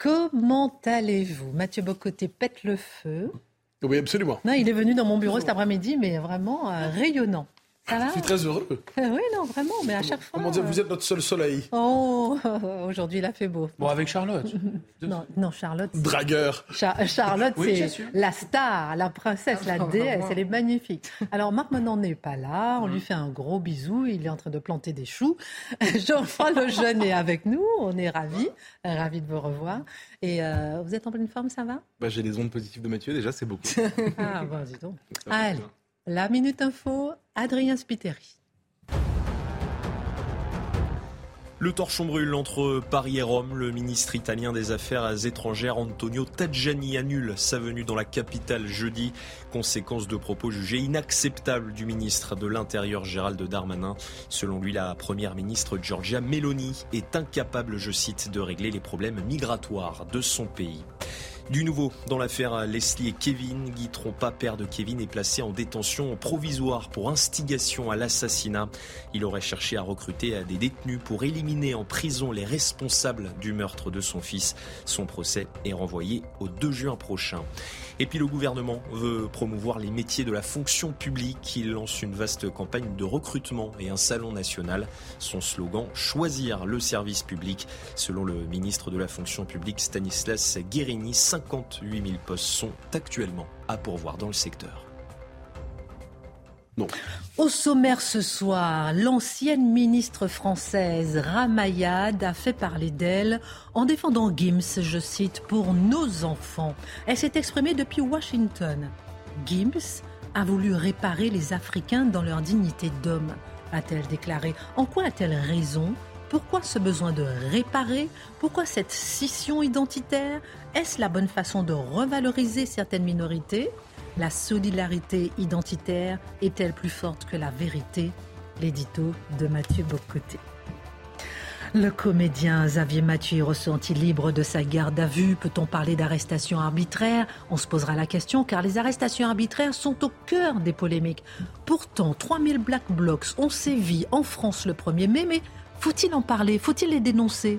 Comment allez-vous? Mathieu Bocoté pète le feu. Oui, absolument. Non, il est venu dans mon bureau cet après-midi, mais vraiment euh, rayonnant. Ça va Je suis très heureux. Euh, Oui, non, vraiment, mais à chaque fois. Comment dire, euh, vous êtes notre seul soleil. Oh, aujourd'hui il a fait beau. Bon, avec Charlotte. Non, non Charlotte. Dragueur. Cha- Charlotte, Oui, c'est la star, la princesse, la déesse, elle est magnifique. Alors Marc Menon n'est pas là, on Mm. lui fait un gros bisou, il est en train de planter des choux. Jean-François Lejeune est avec nous, on est ravis, ravis de vous revoir. Et euh, vous êtes en pleine forme, ça va? Bah, J'ai les ondes positives de Mathieu, déjà, c'est beaucoup. Ah bon, dis donc. Allez, la Minute Info, Adrien Spiteri. Le torchon brûle entre Paris et Rome. Le ministre italien des Affaires étrangères Antonio Tajani annule sa venue dans la capitale jeudi. Conséquence de propos jugés inacceptables du ministre de l'Intérieur Gérald Darmanin. Selon lui, la première ministre Giorgia Meloni est incapable, je cite, de régler les problèmes migratoires de son pays. Du nouveau, dans l'affaire Leslie et Kevin, Guy Trompa, père de Kevin, est placé en détention provisoire pour instigation à l'assassinat. Il aurait cherché à recruter des détenus pour éliminer en prison les responsables du meurtre de son fils. Son procès est renvoyé au 2 juin prochain. Et puis le gouvernement veut promouvoir les métiers de la fonction publique. Il lance une vaste campagne de recrutement et un salon national. Son slogan Choisir le service public. Selon le ministre de la fonction publique Stanislas Guérini, 58 000 postes sont actuellement à pourvoir dans le secteur. Au sommaire ce soir, l'ancienne ministre française Ramayad a fait parler d'elle en défendant Gims, je cite, pour nos enfants. Elle s'est exprimée depuis Washington. Gims a voulu réparer les Africains dans leur dignité d'homme, a-t-elle déclaré. En quoi a-t-elle raison? Pourquoi ce besoin de réparer? Pourquoi cette scission identitaire? Est-ce la bonne façon de revaloriser certaines minorités? La solidarité identitaire est-elle plus forte que la vérité? L'édito de Mathieu Bocoté. Le comédien Xavier Mathieu est ressenti libre de sa garde à vue. Peut-on parler d'arrestation arbitraire On se posera la question car les arrestations arbitraires sont au cœur des polémiques. Pourtant, 3000 Black Blocs ont sévi en France le 1er mai, mais faut-il en parler? Faut-il les dénoncer?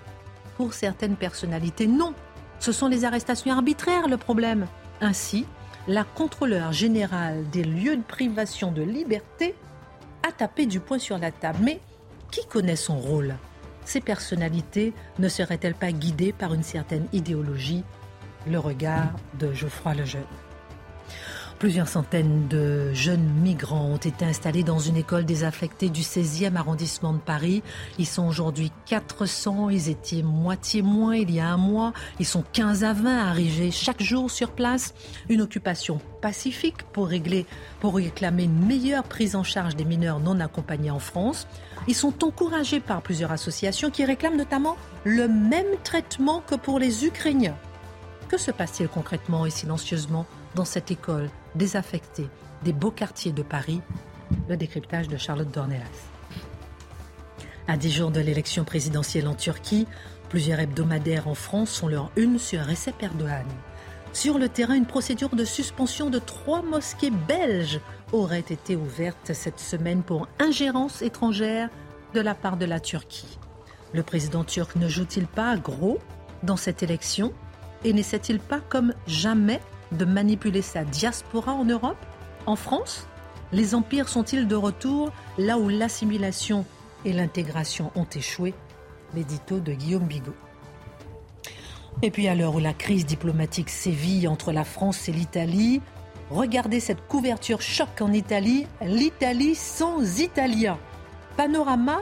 Pour certaines personnalités, non. Ce sont les arrestations arbitraires le problème. Ainsi, la contrôleur générale des lieux de privation de liberté a tapé du poing sur la table. Mais qui connaît son rôle? Ces personnalités ne seraient-elles pas guidées par une certaine idéologie? Le regard de Geoffroy Lejeune. Plusieurs centaines de jeunes migrants ont été installés dans une école désaffectée du 16e arrondissement de Paris. Ils sont aujourd'hui 400, ils étaient moitié moins il y a un mois. Ils sont 15 à 20 arrivés chaque jour sur place. Une occupation pacifique pour régler, pour réclamer une meilleure prise en charge des mineurs non accompagnés en France. Ils sont encouragés par plusieurs associations qui réclament notamment le même traitement que pour les Ukrainiens. Que se passe-t-il concrètement et silencieusement? Dans cette école désaffectée des beaux quartiers de Paris Le décryptage de Charlotte Dornelas. À dix jours de l'élection présidentielle en Turquie, plusieurs hebdomadaires en France font leur une sur Recep Erdogan. Sur le terrain, une procédure de suspension de trois mosquées belges aurait été ouverte cette semaine pour ingérence étrangère de la part de la Turquie. Le président turc ne joue-t-il pas gros dans cette élection? Et n'essaie-t-il pas comme jamais de manipuler sa diaspora en Europe En France? Les empires sont-ils de retour là où l'assimilation et l'intégration ont échoué? L'édito de Guillaume Bigot. Et puis à l'heure où la crise diplomatique sévit entre la France et l'Italie, regardez cette couverture choc en Italie, l'Italie sans Italiens. Panorama,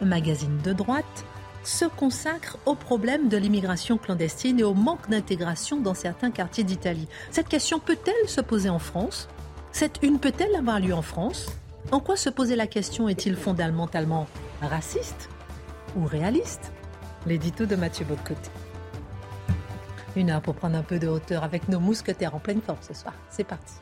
magazine de droite, se consacre au problème de l'immigration clandestine et au manque d'intégration dans certains quartiers d'Italie. Cette question peut-elle se poser en France? Cette une peut-elle avoir lieu en France? En quoi se poser la question est-il fondamentalement raciste ou réaliste? L'édito de Mathieu Bocoté. Une heure pour prendre un peu de hauteur avec nos mousquetaires en pleine forme ce soir. C'est parti.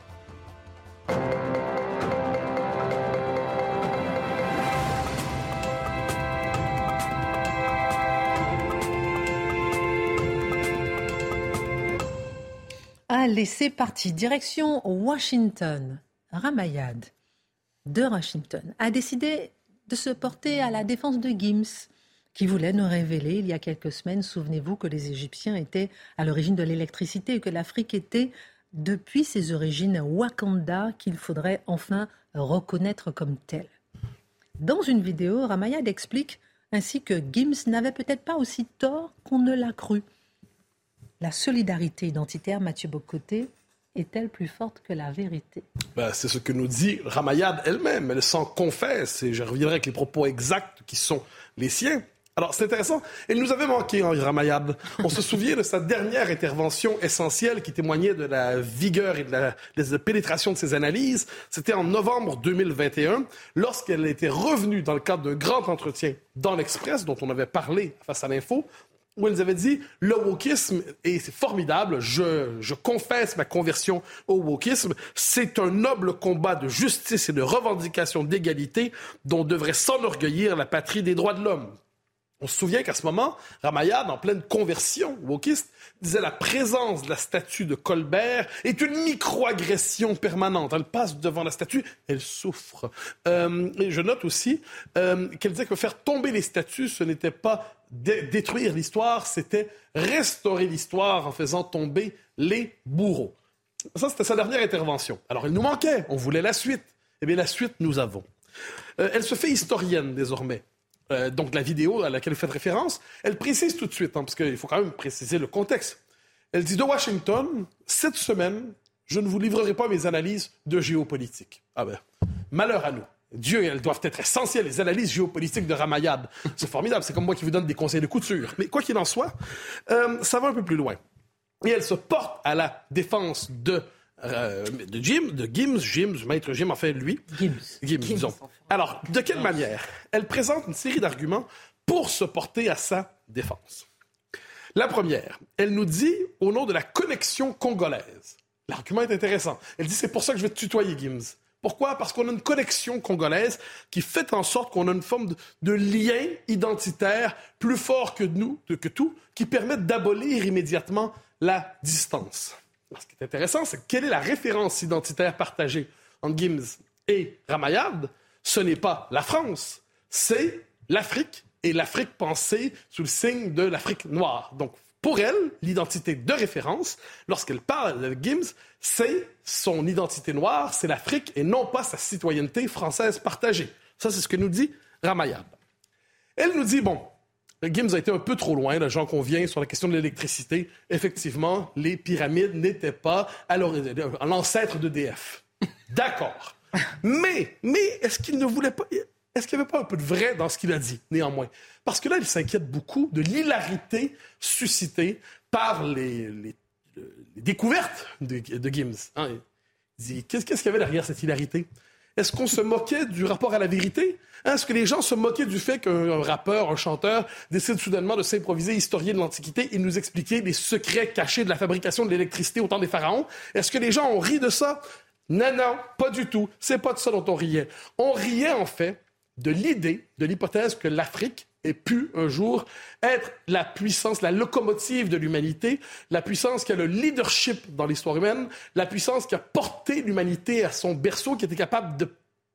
Allez, c'est parti. Direction Washington. Ramayad de Washington a décidé de se porter à la défense de Gims, qui voulait nous révéler il y a quelques semaines, souvenez-vous, que les Égyptiens étaient à l'origine de l'électricité et que l'Afrique était, depuis ses origines, Wakanda, qu'il faudrait enfin reconnaître comme tel. Dans une vidéo, Ramayad explique ainsi que Gims n'avait peut-être pas aussi tort qu'on ne l'a cru. La solidarité identitaire, Mathieu Bocoté, est-elle plus forte que la vérité? Ben, C'est ce que nous dit Ramayad elle-même. Elle s'en confesse, et je reviendrai avec les propos exacts qui sont les siens. Alors, c'est intéressant. Elle nous avait manqué, Henri Ramayad. On se souvient de sa dernière intervention essentielle qui témoignait de la vigueur et de la, pénétration de ses analyses. C'était en novembre 2021, lorsqu'elle était revenue dans le cadre d'un grand entretien dans l'Express, dont on avait parlé face à l'info, où elle nous avait dit le wokisme, et c'est formidable, je, je confesse ma conversion au wokisme, c'est un noble combat de justice et de revendication d'égalité dont devrait s'enorgueillir la patrie des droits de l'homme. On se souvient qu'à ce moment, Ramayad, en pleine conversion wokiste, disait la présence de la statue de Colbert est une microagression permanente. Elle passe devant la statue, elle souffre. Euh, et je note aussi euh, qu'elle disait que faire tomber les statues, ce n'était pas détruire l'histoire, c'était restaurer l'histoire en faisant tomber les bourreaux. Ça, c'était sa dernière intervention. Alors, il nous manquait, on voulait la suite. Eh bien, la suite, nous avons. Euh, elle se fait historienne désormais. Euh, donc la vidéo à laquelle vous faites référence, elle précise tout de suite, hein, parce qu'il faut quand même préciser le contexte. Elle dit de Washington, cette semaine, je ne vous livrerai pas mes analyses de géopolitique. Ah ben, malheur à nous. Dieu, elles doivent être essentielles, les analyses géopolitiques de Ramayad. C'est formidable, c'est comme moi qui vous donne des conseils de couture. Mais quoi qu'il en soit, euh, ça va un peu plus loin. Et elle se porte à la défense de euh, de Jim, de Gims, Jim, maître Jim, fait lui. Gims. Gims, disons. Alors, de quelle manière? Elle présente une série d'arguments pour se porter à sa défense. La première, elle nous dit au nom de la connexion congolaise. L'argument est intéressant. Elle dit c'est pour ça que je vais te tutoyer, Gims. Pourquoi? Parce qu'on a une connexion congolaise qui fait en sorte qu'on a une forme de, lien identitaire plus fort que nous, que tout, qui permet d'abolir immédiatement la distance. Ce qui est intéressant, c'est quelle est la référence identitaire partagée entre Gims et Ramayad Ce n'est pas la France, c'est l'Afrique et l'Afrique pensée sous le signe de l'Afrique noire. Donc, pour elle, l'identité de référence, lorsqu'elle parle de Gims, c'est son identité noire, c'est l'Afrique et non pas sa citoyenneté française partagée. Ça, c'est ce que nous dit Ramayad. Elle nous dit, bon, Gims a été un peu trop loin, j'en conviens, sur la question de l'électricité. Effectivement, les pyramides n'étaient pas l'ancêtre d'EDF. D'accord. mais, mais est-ce qu'il ne voulait pas... Est-ce qu'il n'y avait pas un peu de vrai dans ce qu'il a dit, néanmoins? Parce que là, il s'inquiète beaucoup de l'hilarité suscitée par les, découvertes de, Gims. Hein. Il dit, qu'est-ce qu'il y avait derrière cette hilarité? Est-ce qu'on se moquait du rapport à la vérité? Hein, est-ce que les gens se moquaient du fait qu'un rappeur, un chanteur décide soudainement de s'improviser historien de l'Antiquité et nous expliquer les secrets cachés de la fabrication de l'électricité au temps des pharaons? Est-ce que les gens ont ri de ça? Non, non, pas du tout. C'est pas de ça dont on riait. On riait, en fait, de l'idée, de l'hypothèse que l'Afrique ait pu un jour être la puissance, la locomotive de l'humanité, la puissance qui a le leadership dans l'histoire humaine, la puissance qui a porté l'humanité à son berceau, qui était capable de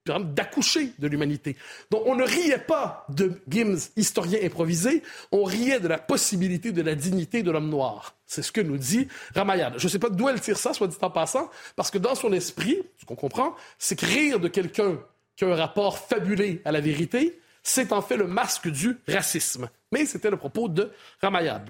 d'accoucher de l'humanité. Donc on ne riait pas de Gims, historien improvisé, on riait de la possibilité de la dignité de l'homme noir. C'est ce que nous dit Ramayad. Je ne sais pas d'où elle tire ça, soit dit en passant, parce que dans son esprit, ce qu'on comprend, c'est que rire de quelqu'un qui a un rapport fabulé à la vérité, c'est en fait le masque du racisme. Mais c'était le propos de Ramayad.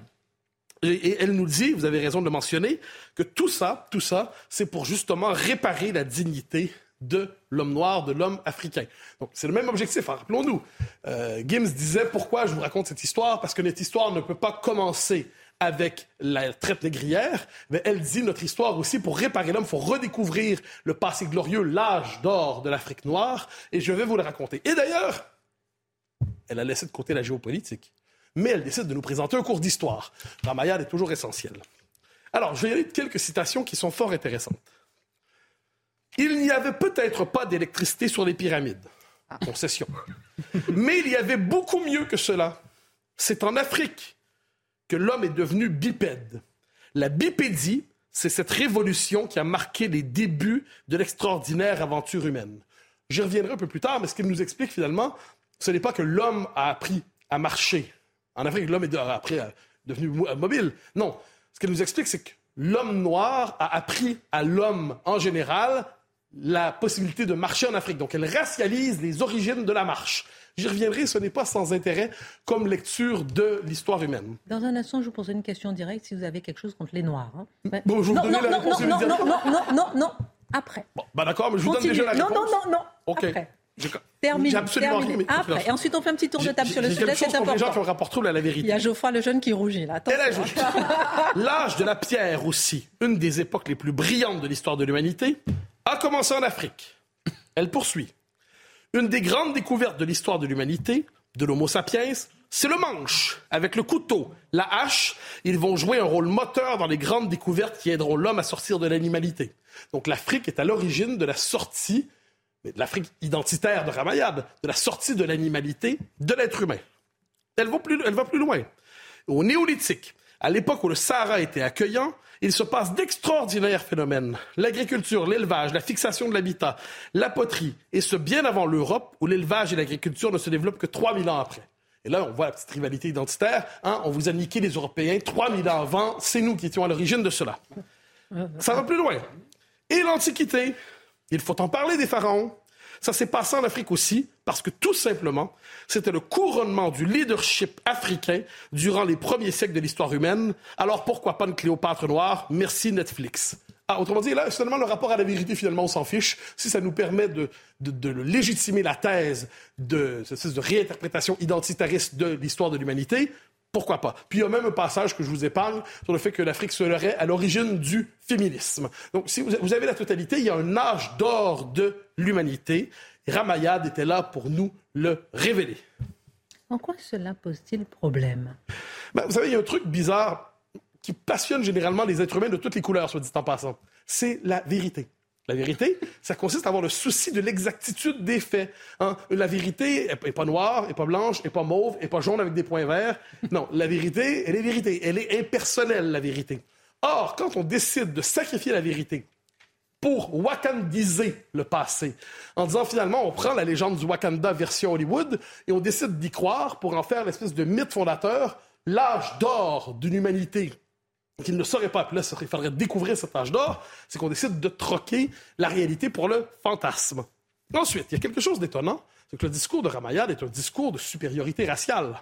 Et, elle nous dit, vous avez raison de le mentionner, que tout ça, tout ça, c'est pour justement réparer la dignité de l'homme noir, de l'homme africain. Donc, c'est le même objectif. Hein. Rappelons-nous, euh, Gims disait pourquoi je vous raconte cette histoire? Parce que notre histoire ne peut pas commencer avec la traite négrière, mais elle dit notre histoire aussi, pour réparer l'homme, il faut redécouvrir le passé glorieux, l'âge d'or de l'Afrique noire, et je vais vous le raconter. Et d'ailleurs, elle a laissé de côté la géopolitique. Mais elle décide de nous présenter un cours d'histoire. Ramayad est toujours essentiel. Alors, je vais lire quelques citations qui sont fort intéressantes. Il n'y avait peut-être pas d'électricité sur les pyramides. Concession. Mais il y avait beaucoup mieux que cela. C'est en Afrique que l'homme est devenu bipède. La bipédie, c'est cette révolution qui a marqué les débuts de l'extraordinaire aventure humaine. J'y reviendrai un peu plus tard, mais ce qu'il nous explique finalement, ce n'est pas que l'homme a appris à marcher. En Afrique, l'homme est devenu mobile. Non. Ce qu'il nous explique, c'est que l'homme noir a appris à l'homme en général la possibilité de marcher en Afrique. Donc, elle racialise les origines de la marche. J'y reviendrai, ce n'est pas sans intérêt comme lecture de l'histoire humaine. Dans un instant, je vous poserai une question directe si vous avez quelque chose contre les Noirs. Hein. Bon, je vous non, non, la non, réponse non, non, non, non, non, non, après. Bon, bah d'accord, mais je vous donne déjà la réponse. Non, non, non, non, OK. Après. Rien. Mais... Après. Et ensuite, on fait un petit tour de table sur le sujet. C'est important. les gens qui ont rapport trouble à la vérité. Il y a Geoffroy le jeune qui rougit, là. L'âge de la pierre aussi, une des époques les plus brillantes de l'histoire de l'humanité, a commencé en Afrique. Elle poursuit. Une des grandes découvertes de l'histoire de l'humanité, de l'Homo sapiens, c'est le manche. Avec le couteau, la hache, ils vont jouer un rôle moteur dans les grandes découvertes qui aideront l'homme à sortir de l'animalité. Donc l'Afrique est à l'origine de la sortie l'Afrique identitaire de Ramayad, de la sortie de l'animalité de l'être humain. Elle va plus loin. Au néolithique, à l'époque où le Sahara était accueillant, il se passe d'extraordinaires phénomènes. L'agriculture, l'élevage, la fixation de l'habitat, la poterie, et ce bien avant l'Europe, où l'élevage et l'agriculture ne se développent que 3000 ans après. Et là, on voit la petite rivalité identitaire. Hein, on vous a niqué les Européens 3000 ans avant, c'est nous qui étions à l'origine de cela. Ça va plus loin. Et l'Antiquité, il faut en parler des pharaons. Ça s'est passé en Afrique aussi, parce que tout simplement, c'était le couronnement du leadership africain durant les premiers siècles de l'histoire humaine. Alors pourquoi pas une Cléopâtre noire? Merci Netflix. Ah, autrement dit, là, seulement le rapport à la vérité, finalement, on s'en fiche. Si ça nous permet de, de, légitimer la thèse de, de réinterprétation identitariste de l'histoire de l'humanité, pourquoi pas? Puis il y a même un passage que je vous épargne sur le fait que l'Afrique serait à l'origine du féminisme. Donc, si vous avez la totalité, il y a un âge d'or de l'humanité. Ramayad était là pour nous le révéler. En quoi cela pose-t-il problème? Ben, vous savez, il y a un truc bizarre qui passionne généralement les êtres humains de toutes les couleurs, soit dit en passant. C'est la vérité. La vérité, ça consiste à avoir le souci de l'exactitude des faits. Hein. La vérité n'est pas noire, n'est pas blanche, n'est pas mauve, n'est pas jaune avec des points verts. Non, la vérité, elle est vérité. Elle est impersonnelle, la vérité. Or, quand on décide de sacrifier la vérité pour wakandiser le passé, en disant finalement, on prend la légende du Wakanda version Hollywood et on décide d'y croire pour en faire l'espèce de mythe fondateur, l'âge d'or d'une humanité qu'il ne saurait pas. Puis là, il faudrait découvrir cet âge d'or, c'est qu'on décide de troquer la réalité pour le fantasme. Ensuite, il y a quelque chose d'étonnant, c'est que le discours de Ramayad est un discours de supériorité raciale.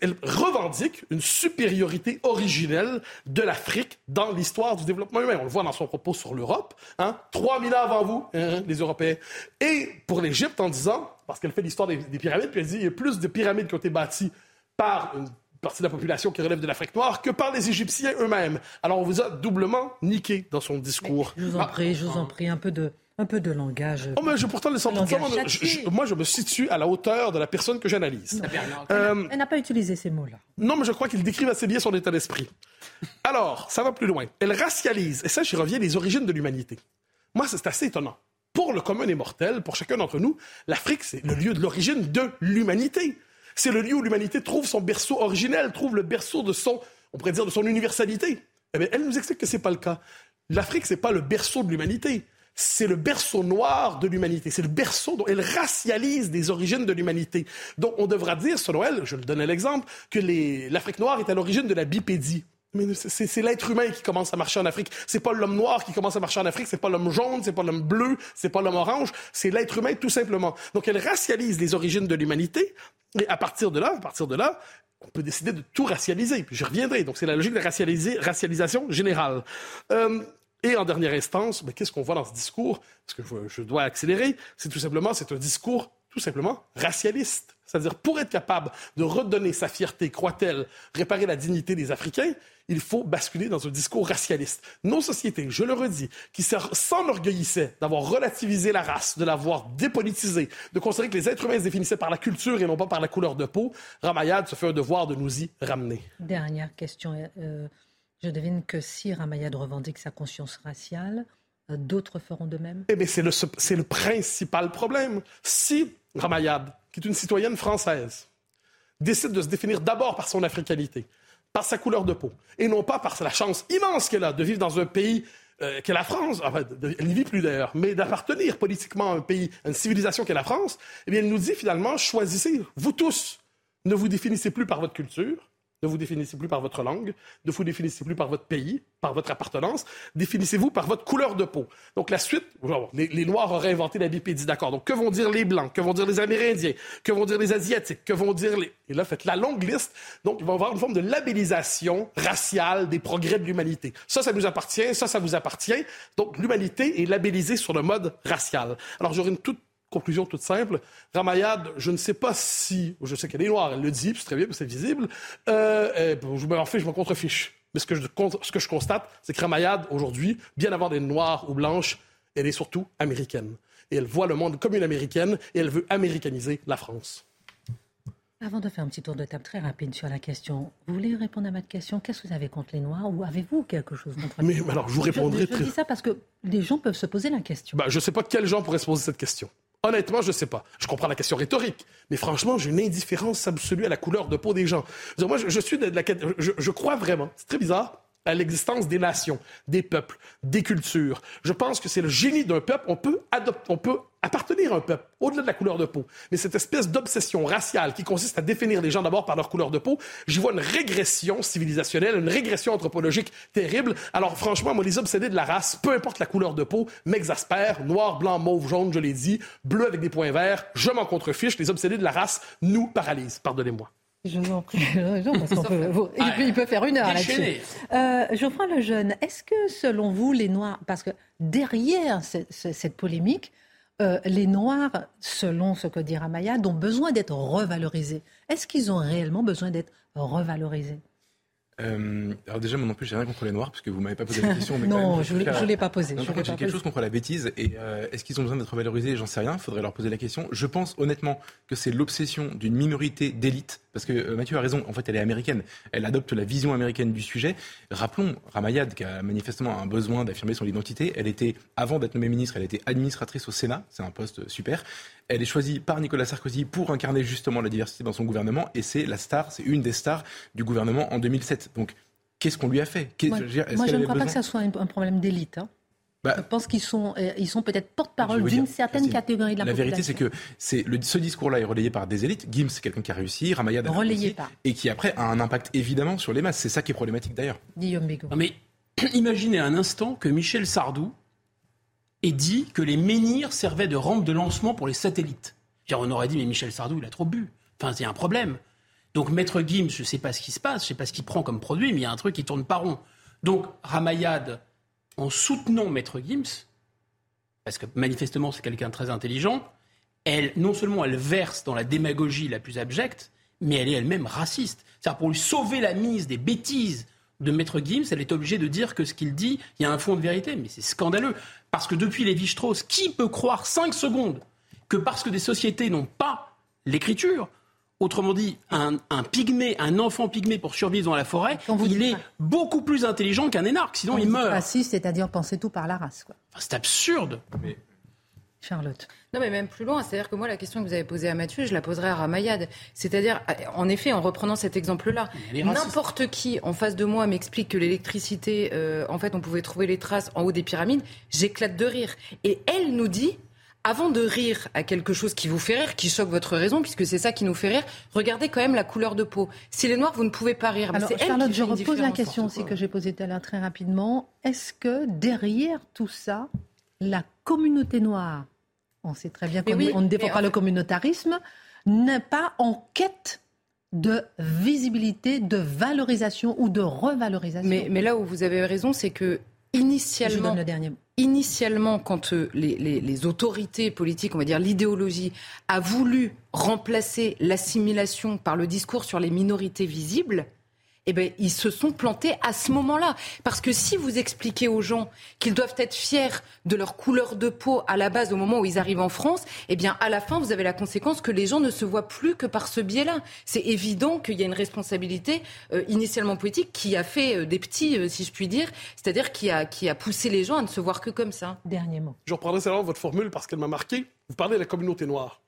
Elle revendique une supériorité originelle de l'Afrique dans l'histoire du développement humain. On le voit dans son propos sur l'Europe. Hein? 3000 ans avant vous, hein, les Européens. Et pour l'Égypte, en disant, parce qu'elle fait l'histoire des, des, pyramides, puis elle dit il y a plus de pyramides qui ont été bâties par une partie de la population qui relève de l'Afrique noire que par les Égyptiens eux-mêmes. Alors on vous a doublement niqué dans son discours. je vous en prie, je vous en prie, un peu de, un peu de langage. Oh, mais je, pourtant, le moi, je me situe à la hauteur de la personne que j'analyse. Euh, elle n'a pas utilisé ces mots-là. Non, mais je crois qu'il décrivent assez bien son état d'esprit. Alors, ça va plus loin. Elle racialise, et ça, j'y reviens, les origines de l'humanité. Moi, c'est assez étonnant. Pour le commun des mortels, pour chacun d'entre nous, l'Afrique, c'est le lieu de l'origine de l'humanité. C'est le lieu où l'humanité trouve son berceau originel, trouve le berceau de son, on pourrait dire, de son universalité. Eh elle nous explique que ce n'est pas le cas. L'Afrique, ce n'est pas le berceau de l'humanité. C'est le berceau noir de l'humanité. C'est le berceau dont elle racialise des origines de l'humanité. Donc, on devra dire, selon elle, je le donnais l'exemple, que l'Afrique noire est à l'origine de la bipédie. Mais c'est l'être humain qui commence à marcher en Afrique. C'est pas l'homme noir qui commence à marcher en Afrique. C'est pas l'homme jaune. C'est pas l'homme bleu. C'est pas l'homme orange. C'est l'être humain tout simplement. Donc elle racialise les origines de l'humanité. Et à partir de là, à partir de là, on peut décider de tout racialiser. Puis je reviendrai. Donc c'est la logique de la racialisation générale. Euh, et en dernière instance, ben, qu'est-ce qu'on voit dans ce discours? Parce que je, je dois accélérer. C'est tout simplement, c'est un discours tout simplement racialiste. C'est-à-dire, pour être capable de redonner sa fierté, croit-elle, réparer la dignité des Africains, il faut basculer dans un discours racialiste. Nos sociétés, je le redis, qui s'enorgueillissaient d'avoir relativisé la race, de l'avoir dépolitisée, de considérer que les êtres humains se définissaient par la culture et non pas par la couleur de peau, Ramayad se fait un devoir de nous y ramener. Dernière question. Euh, je devine que si Ramayad revendique sa conscience raciale, euh, d'autres feront de même Eh bien, c'est le, le principal problème. Si Ramayad, qui est une citoyenne française, décide de se définir d'abord par son africanité, par sa couleur de peau, et non pas par la chance immense qu'elle a de vivre dans un pays euh, qu'est la France, enfin, elle n'y vit plus d'ailleurs, mais d'appartenir politiquement à un pays, à une civilisation qu'est la France, eh bien, elle nous dit finalement, choisissez, vous tous, ne vous définissez plus par votre culture, ne vous définissez plus par votre langue, ne vous définissez plus par votre pays, par votre appartenance, définissez-vous par votre couleur de peau. Donc la suite, les, Noirs auraient inventé la bipédie, d'accord. Donc que vont dire les Blancs, que vont dire les Amérindiens, que vont dire les Asiatiques, que vont dire les... Et là, faites la longue liste. Donc il va y avoir une forme de labellisation raciale des progrès de l'humanité. Ça, ça nous appartient, ça, ça vous appartient. Donc l'humanité est labellisée sur le mode racial. Alors j'aurais une toute conclusion toute simple. Ramayad, je ne sais pas si, je sais qu'elle est noire, elle le dit, c'est très bien, c'est visible. Euh, je me en je me contrefiche. Mais ce que je, ce que je constate, c'est que Ramayad, aujourd'hui, bien avant d'être noire ou blanche, elle est surtout américaine. Et elle voit le monde comme une américaine et elle veut américaniser la France. Avant de faire un petit tour de table très rapide sur la question, vous voulez répondre à ma question Qu'est-ce que vous avez contre les Noirs ou avez-vous quelque chose contre les Noirs Mais alors, je vous répondrai. Je, je, dis ça parce que les gens peuvent se poser la question. Bah, je ne sais pas quels gens pourraient se poser cette question. Honnêtement, je ne sais pas. Je comprends la question rhétorique, mais franchement, j'ai une indifférence absolue à la couleur de peau des gens. Moi, je, suis de la, je, je crois vraiment, c'est très bizarre, à l'existence des nations, des peuples, des cultures. Je pense que c'est le génie d'un peuple. On peut, adopter, on peut appartenir à un peuple, au-delà de la couleur de peau. Mais cette espèce d'obsession raciale qui consiste à définir les gens d'abord par leur couleur de peau, j'y vois une régression civilisationnelle, une régression anthropologique terrible. Alors franchement, moi, les obsédés de la race, peu importe la couleur de peau, m'exaspèrent. Noir, blanc, mauve, jaune, je l'ai dit, bleu avec des points verts, je m'en contrefiche. Les obsédés de la race nous paralysent. Pardonnez-moi. Je vous en prie, parce qu'on peut, il, peut faire une heure là-dessus. Euh, Geoffroy Lejeune, est-ce que selon vous, les Noirs, parce que derrière cette, polémique, euh, les Noirs, selon ce que dit Ramayad, ont besoin d'être revalorisés? Est-ce qu'ils ont réellement besoin d'être revalorisés? Euh, alors déjà, moi non plus, j'ai rien contre les Noirs, puisque vous m'avez pas posé la question. Mais non, je ne l'ai pas posé. J'ai quelque chose contre la bêtise. Et euh, est-ce qu'ils ont besoin d'être valorisés J'en sais rien. Il faudrait leur poser la question. Je pense honnêtement que c'est l'obsession d'une minorité d'élite. Parce que euh, Mathieu a raison. En fait, elle est américaine. Elle adopte la vision américaine du sujet. Rappelons Ramayad, qui a manifestement un besoin d'affirmer son identité. Elle était, avant d'être nommée ministre, elle était administratrice au Sénat. C'est un poste super. Elle est choisie par Nicolas Sarkozy pour incarner justement la diversité dans son gouvernement. Et c'est la star, c'est une des stars du gouvernement en 2007. Donc, qu'est-ce qu'on lui a fait? Moi, je, ne crois pas que ça soit un, problème d'élite. Hein. Bah, je pense qu'ils sont, euh, ils sont peut-être porte-parole d'une certaine catégorie de la, la population. La vérité, c'est que c'est le, ce discours-là est relayé par des élites. Gims, c'est quelqu'un qui a réussi, Ramayad a réussi, et qui après a un impact évidemment sur les masses. C'est ça qui est problématique d'ailleurs. Guillaume Bigot. mais imaginez un instant que Michel Sardou ait dit que les menhirs servaient de rampe de lancement pour les satellites on aurait dit, mais Michel Sardou, il a trop bu. Enfin, c'est un problème. Donc, Maître Gims, je ne sais pas ce qui se passe, je ne sais pas ce qu'il prend comme produit, mais il y a un truc qui tourne pas rond. Donc, Ramayad, en soutenant Maître Gims, parce que manifestement c'est quelqu'un de très intelligent, elle, non seulement elle verse dans la démagogie la plus abjecte, mais elle est elle-même raciste. C'est-à-dire pour lui sauver la mise des bêtises de Maître Gims, elle est obligée de dire que ce qu'il dit, il y a un fond de vérité. Mais c'est scandaleux. Parce que depuis Lévi-Strauss, qui peut croire cinq secondes que parce que des sociétés n'ont pas l'écriture, Autrement dit, un, pygmée, un enfant pygmée pour survivre dans la forêt, il est beaucoup plus intelligent qu'un énarque, sinon il meurt. Raciste, c'est-à-dire penser tout par la race. c'est absurde. Charlotte. Non, mais même plus loin, c'est-à-dire que moi, la question que vous avez posée à Mathieu, je la poserai à Ramayad. C'est-à-dire, en effet, en reprenant cet exemple-là, n'importe qui en face de moi m'explique que l'électricité, euh, en fait, on pouvait trouver les traces en haut des pyramides, j'éclate de rire. Et elle nous dit, avant de rire à quelque chose qui vous fait rire, qui choque votre raison, puisque c'est ça qui nous fait rire, regardez quand même la couleur de peau. Si les noirs, vous ne pouvez pas rire. Alors, Charlotte, je repose la question aussi que j'ai posée tout à l'heure très rapidement. Est-ce que derrière tout ça, la communauté noire, on sait très bien qu'on ne défend pas le communautarisme, n'est pas en quête de visibilité, de valorisation ou de revalorisation. Mais, mais là où vous avez raison, c'est que initialement, initialement, quand euh, les, les, autorités politiques, on va dire l'idéologie, a voulu remplacer l'assimilation par le discours sur les minorités visibles, eh ben, ils se sont plantés à ce moment-là. Parce que si vous expliquez aux gens qu'ils doivent être fiers de leur couleur de peau à la base au moment où ils arrivent en France, eh bien, à la fin, vous avez la conséquence que les gens ne se voient plus que par ce biais-là. C'est évident qu'il y a une responsabilité euh, initialement politique qui a fait euh, des petits, euh, si je puis dire, c'est-à-dire qui a, qui a poussé les gens à ne se voir que comme ça. Dernièrement. Je reprendrai simplement votre formule parce qu'elle m'a marqué. Vous parlez de la communauté noire.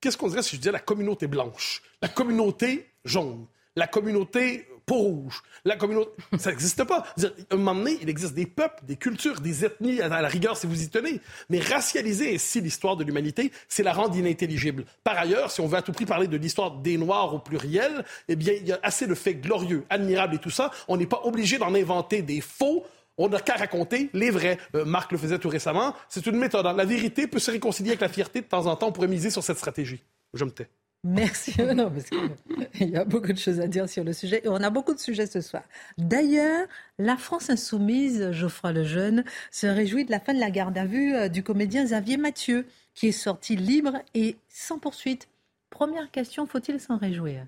Qu'est-ce qu'on dirait si je disais la communauté blanche, la communauté jaune, la communauté peau rouge. La communauté, ça n'existe pas. À un moment donné, il existe des peuples, des cultures, des ethnies, à la rigueur, si vous y tenez. Mais racialiser ainsi l'histoire de l'humanité, c'est la rendre inintelligible. Par ailleurs, si on veut à tout prix parler de l'histoire des Noirs au pluriel, eh bien, il y a assez de faits glorieux, admirables et tout ça. On n'est pas obligé d'en inventer des faux. On n'a qu'à raconter les vrais. Euh, Marc le faisait tout récemment. C'est une méthode. Hein. La vérité peut se réconcilier avec la fierté de temps en temps. On pourrait miser sur cette stratégie. Je me tais. Merci. Non, parce qu'il y a beaucoup de choses à dire sur le sujet. Et on a beaucoup de sujets ce soir. D'ailleurs, la France insoumise, Geoffroy Lejeune, se réjouit de la fin de la garde à vue euh, du comédien Xavier Mathieu, qui est sorti libre et sans poursuite. Première question, faut-il s'en réjouir?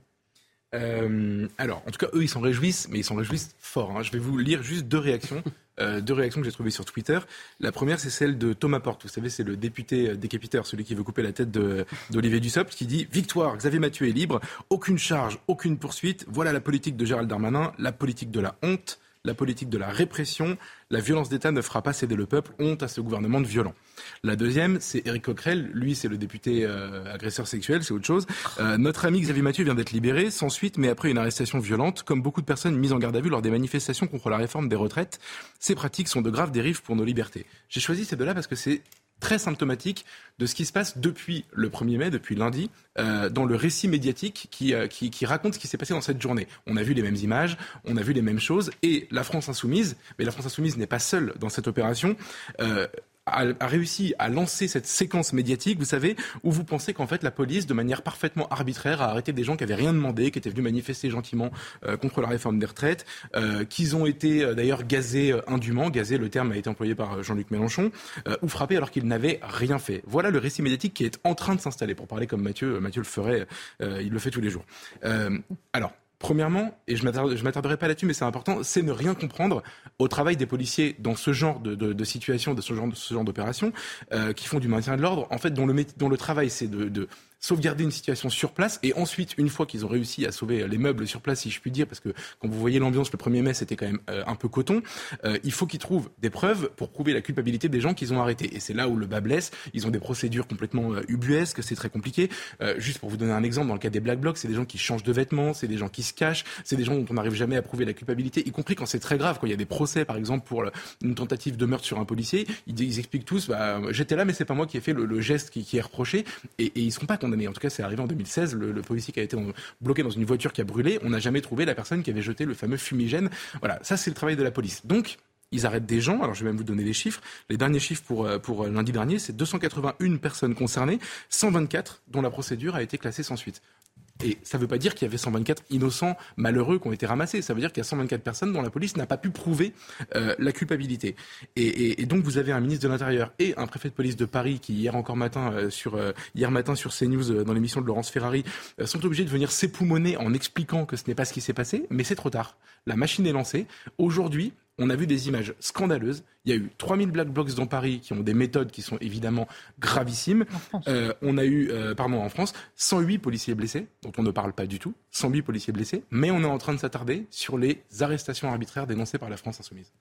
Euh, alors, en tout cas, eux, ils s'en réjouissent, mais ils s'en réjouissent fort. Hein. Je vais vous lire juste deux réactions. Euh, deux réactions que j'ai trouvées sur Twitter. La première, c'est celle de Thomas Porte. Vous savez, c'est le député euh, décapiteur, celui qui veut couper la tête d'Olivier Dussopt, qui dit Victoire, Xavier Mathieu est libre, aucune charge, aucune poursuite. Voilà la politique de Gérald Darmanin, la politique de la honte la politique de la répression, la violence d'État ne fera pas céder le peuple, honte à ce gouvernement de violent. La deuxième, c'est Éric Coquerel, lui c'est le député euh, agresseur sexuel, c'est autre chose. Euh, notre ami Xavier Mathieu vient d'être libéré, sans suite, mais après une arrestation violente, comme beaucoup de personnes mises en garde à vue lors des manifestations contre la réforme des retraites. Ces pratiques sont de graves dérives pour nos libertés. J'ai choisi ces deux-là parce que c'est très symptomatique de ce qui se passe depuis le 1er mai, depuis lundi, euh, dans le récit médiatique qui, euh, qui, qui, raconte ce qui s'est passé dans cette journée. On a vu les mêmes images, on a vu les mêmes choses, et la France insoumise, mais la France insoumise n'est pas seule dans cette opération, euh, a, réussi à lancer cette séquence médiatique, vous savez, où vous pensez qu'en fait la police, de manière parfaitement arbitraire, a arrêté des gens qui avaient rien demandé, qui étaient venus manifester gentiment euh, contre la réforme des retraites, euh, qu'ils ont été euh, d'ailleurs gazés indûment, gazés, le terme a été employé par Jean-Luc Mélenchon, ou frappés alors qu'ils n'avaient rien fait. Voilà le récit médiatique qui est en train de s'installer. Pour parler comme Mathieu, Mathieu le ferait, il le fait tous les jours. alors, Premièrement, et je ne m'attarderai pas là-dessus, mais c'est important, c'est ne rien comprendre au travail des policiers dans ce genre de, situation, de ce genre, ce genre d'opération, euh, qui font du maintien de l'ordre, en fait, dont le, dont le travail, c'est de, de sauvegarder une situation sur place et ensuite, une fois qu'ils ont réussi à sauver les meubles sur place, si je puis dire, parce que quand vous voyez l'ambiance le 1er mai, c'était quand même euh, un peu coton, euh, il faut qu'ils trouvent des preuves pour prouver la culpabilité des gens qu'ils ont arrêtés. Et c'est là où le bas blesse. Ils ont des procédures complètement euh, ubuesques, c'est très compliqué. juste pour vous donner un exemple, dans le cas des Black Blocs, c'est des gens qui changent de vêtements, c'est des gens qui se cachent, c'est des gens dont on n'arrive jamais à prouver la culpabilité, y compris quand c'est très grave, quand il y a des procès, par exemple, pour une tentative de meurtre sur un policier, ils, expliquent tous, bah, j'étais là, mais c'est pas moi qui ai fait le, geste qui, est reproché, et, ils seront pas condamnés. En tout cas, c'est arrivé en 2016, le, policier qui a été bloqué dans une voiture qui a brûlé, on n'a jamais trouvé la personne qui avait jeté le fameux fumigène. Voilà, ça c'est le travail de la police. Donc, ils arrêtent des gens. Alors, je vais même vous donner les chiffres. Les derniers chiffres pour, euh, euh, lundi dernier, c'est 281 personnes concernées, 124 dont la procédure a été classée sans suite. Et ça ne veut pas dire qu'il y avait 124 innocents malheureux qui ont été ramassés. Ça veut dire qu'il y a 124 personnes dont la police n'a pas pu prouver euh, la culpabilité. Et, donc vous avez un ministre de l'Intérieur et un préfet de police de Paris qui hier encore matin euh, sur euh, hier matin sur CNews dans l'émission de Laurence Ferrari sont obligés de venir s'époumoner en expliquant que ce n'est pas ce qui s'est passé. Mais c'est trop tard. La machine est lancée. Aujourd'hui, on a vu des images scandaleuses. Il y a eu 3000 Black Blocs dans Paris qui ont des méthodes qui sont évidemment gravissimes. Euh, on a eu, euh, pardon, en France, 108 policiers blessés, dont on ne parle pas du tout. 108 policiers blessés. Mais on est en train de s'attarder sur les arrestations arbitraires dénoncées par la France insoumise.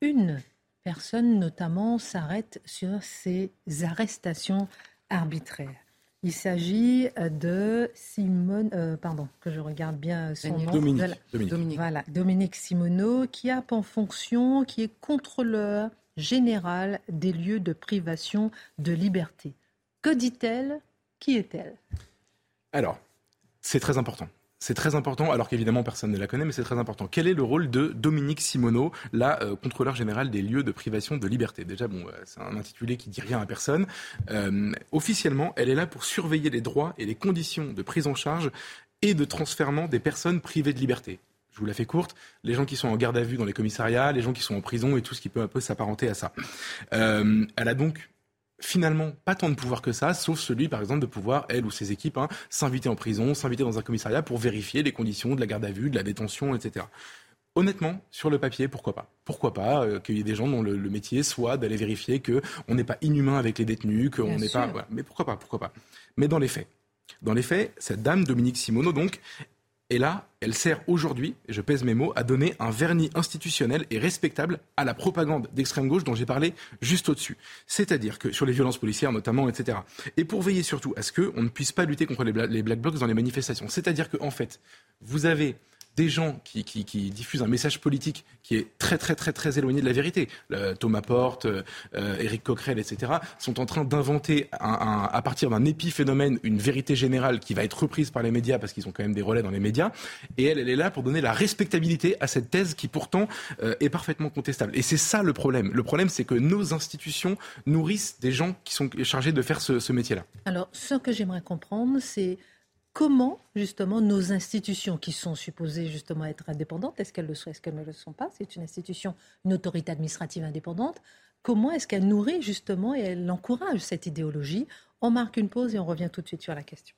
Une personne, notamment, s'arrête sur ces arrestations arbitraires. Il s'agit euh, de Simone, euh, pardon, que je regarde bien son nom. Dominique. Dominique. Voilà, Dominique Simoneau, qui a en fonction, qui est contrôleur général des lieux de privation de liberté. Que dit-elle? Qui est-elle? Alors, c'est très important. C'est très important, alors qu'évidemment personne ne la connaît, mais c'est très important. Quel est le rôle de Dominique Simoneau, la euh, contrôleur générale des lieux de privation de liberté? Déjà, bon, euh, c'est un intitulé qui dit rien à personne. Euh, officiellement, elle est là pour surveiller les droits et les conditions de prise en charge et de transfèrement des personnes privées de liberté. je vous la fais courte, les gens qui sont en garde à vue dans les commissariats, les gens qui sont en prison et tout ce qui peut un peu s'apparenter à ça. Euh, elle a donc finalement pas tant de pouvoir que ça, sauf celui, par exemple, de pouvoir, elle ou ses équipes, hein, s'inviter en prison, s'inviter dans un commissariat pour vérifier les conditions de la garde à vue, de la détention, etc. Honnêtement, sur le papier, pourquoi pas? Pourquoi pas euh, qu'il y ait des gens dont le, métier soit d'aller vérifier que on n'est pas inhumain avec les détenus, qu'on n'est pas. Mais pourquoi pas Pourquoi pas? Mais dans les faits, dans les faits, cette dame, Dominique Simoneau, donc, et là, elle sert aujourd'hui, je pèse mes mots, à donner un vernis institutionnel et respectable à la propagande d'extrême gauche dont j'ai parlé juste au-dessus. C'est-à-dire que sur les violences policières notamment, etc. Et pour veiller surtout à ce qu'on ne puisse pas lutter contre les, les Black Blocs dans les manifestations. C'est-à-dire qu'en en fait, vous avez des gens qui, diffusent un message politique qui est très très très très éloigné de la vérité. Thomas Porte, euh, Éric Coquerel, etc. sont en train d'inventer à partir d'un épiphénomène une vérité générale qui va être reprise par les médias parce qu'ils ont quand même des relais dans les médias. Et elle, elle est là pour donner la respectabilité à cette thèse qui pourtant euh, est parfaitement contestable. Et c'est ça le problème. Le problème, c'est que nos institutions nourrissent des gens qui sont chargés de faire ce métier-là. Alors, ce que j'aimerais comprendre, c'est comment justement nos institutions qui sont supposées justement être indépendantes, est-ce qu'elles le sont, est-ce qu'elles ne le sont pas C'est une institution, une autorité administrative indépendante. Comment est-ce qu'elle nourrit justement et elle encourage cette idéologie? On marque une pause et on revient tout de suite sur la question.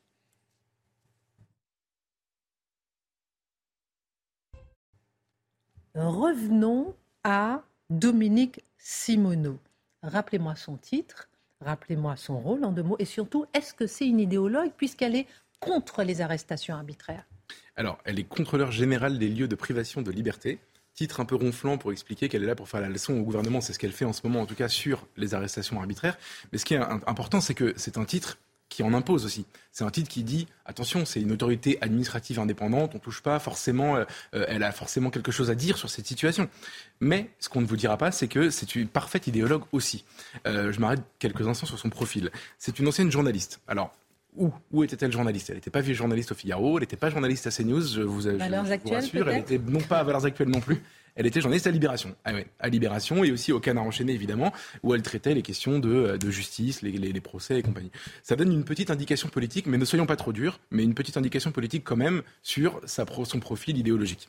Revenons à Dominique Simoneau. Rappelez-moi son titre, rappelez-moi son rôle en deux mots, et surtout, est-ce que c'est une idéologue puisqu'elle est contre les arrestations arbitraires Alors, elle est contrôleur général des lieux de privation de liberté. Titre un peu ronflant pour expliquer qu'elle est là pour faire la leçon au gouvernement. C'est ce qu'elle fait en ce moment, en tout cas, sur les arrestations arbitraires. Mais ce qui est important, c'est que c'est un titre qui en impose aussi. C'est un titre qui dit attention, c'est une autorité administrative indépendante, on touche pas forcément, euh, elle a forcément quelque chose à dire sur cette situation. Mais ce qu'on ne vous dira pas, c'est que c'est une parfaite idéologue aussi. Euh, je m'arrête quelques instants sur son profil. C'est une ancienne journaliste. Alors, où, où était-elle journaliste? Elle n'était pas journaliste au Figaro, elle n'était pas journaliste à CNews, je vous, je, je vous rassure, elle n'était non pas à Valeurs Actuelles non plus. Elle était journaliste à Libération. Ah à Libération et aussi au Canard enchaîné, évidemment, où elle traitait les questions de, euh, de justice, les, les, procès et compagnie. Ça donne une petite indication politique, mais ne soyons pas trop durs, mais une petite indication politique quand même sur sa, son profil idéologique.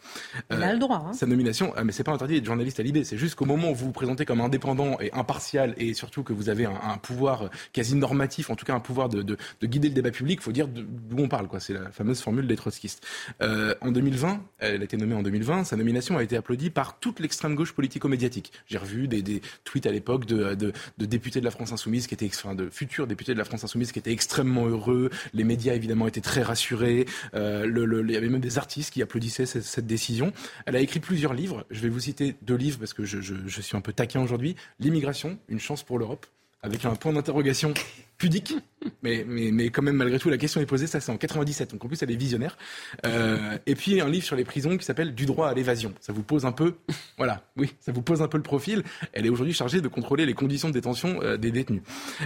Elle a le droit. Hein. Sa nomination, ah, mais c'est pas interdit d'être journaliste à Libé. C'est juste qu'au moment où vous vous présentez comme indépendant et impartial, et surtout que vous avez un, pouvoir quasi normatif, en tout cas un pouvoir de, de, de guider le débat public, il faut dire d'où on parle. quoi. C'est la fameuse formule des trotskistes. Euh, en 2020, elle a été nommée en 2020, sa nomination a été applaudie par toute l'extrême gauche politico-médiatique. J'ai revu des, tweets à l'époque de, députés de la France insoumise qui étaient, de futurs députés de la France insoumise qui étaient extrêmement heureux. Les médias évidemment étaient très rassurés. Euh, il y avait même des artistes qui applaudissaient cette, décision. Elle a écrit plusieurs livres. Je vais vous citer deux livres parce que je suis un peu taquin aujourd'hui. L'immigration, une chance pour l'Europe avec un point d'interrogation pudique, mais, mais, mais quand même malgré tout la question est posée, ça c'est en 97, donc en plus elle est visionnaire. Euh, et puis un livre sur les prisons qui s'appelle Du droit à l'évasion. Ça vous pose un peu, voilà, oui, ça vous pose un peu le profil. Elle est aujourd'hui chargée de contrôler les conditions de détention euh, des détenus.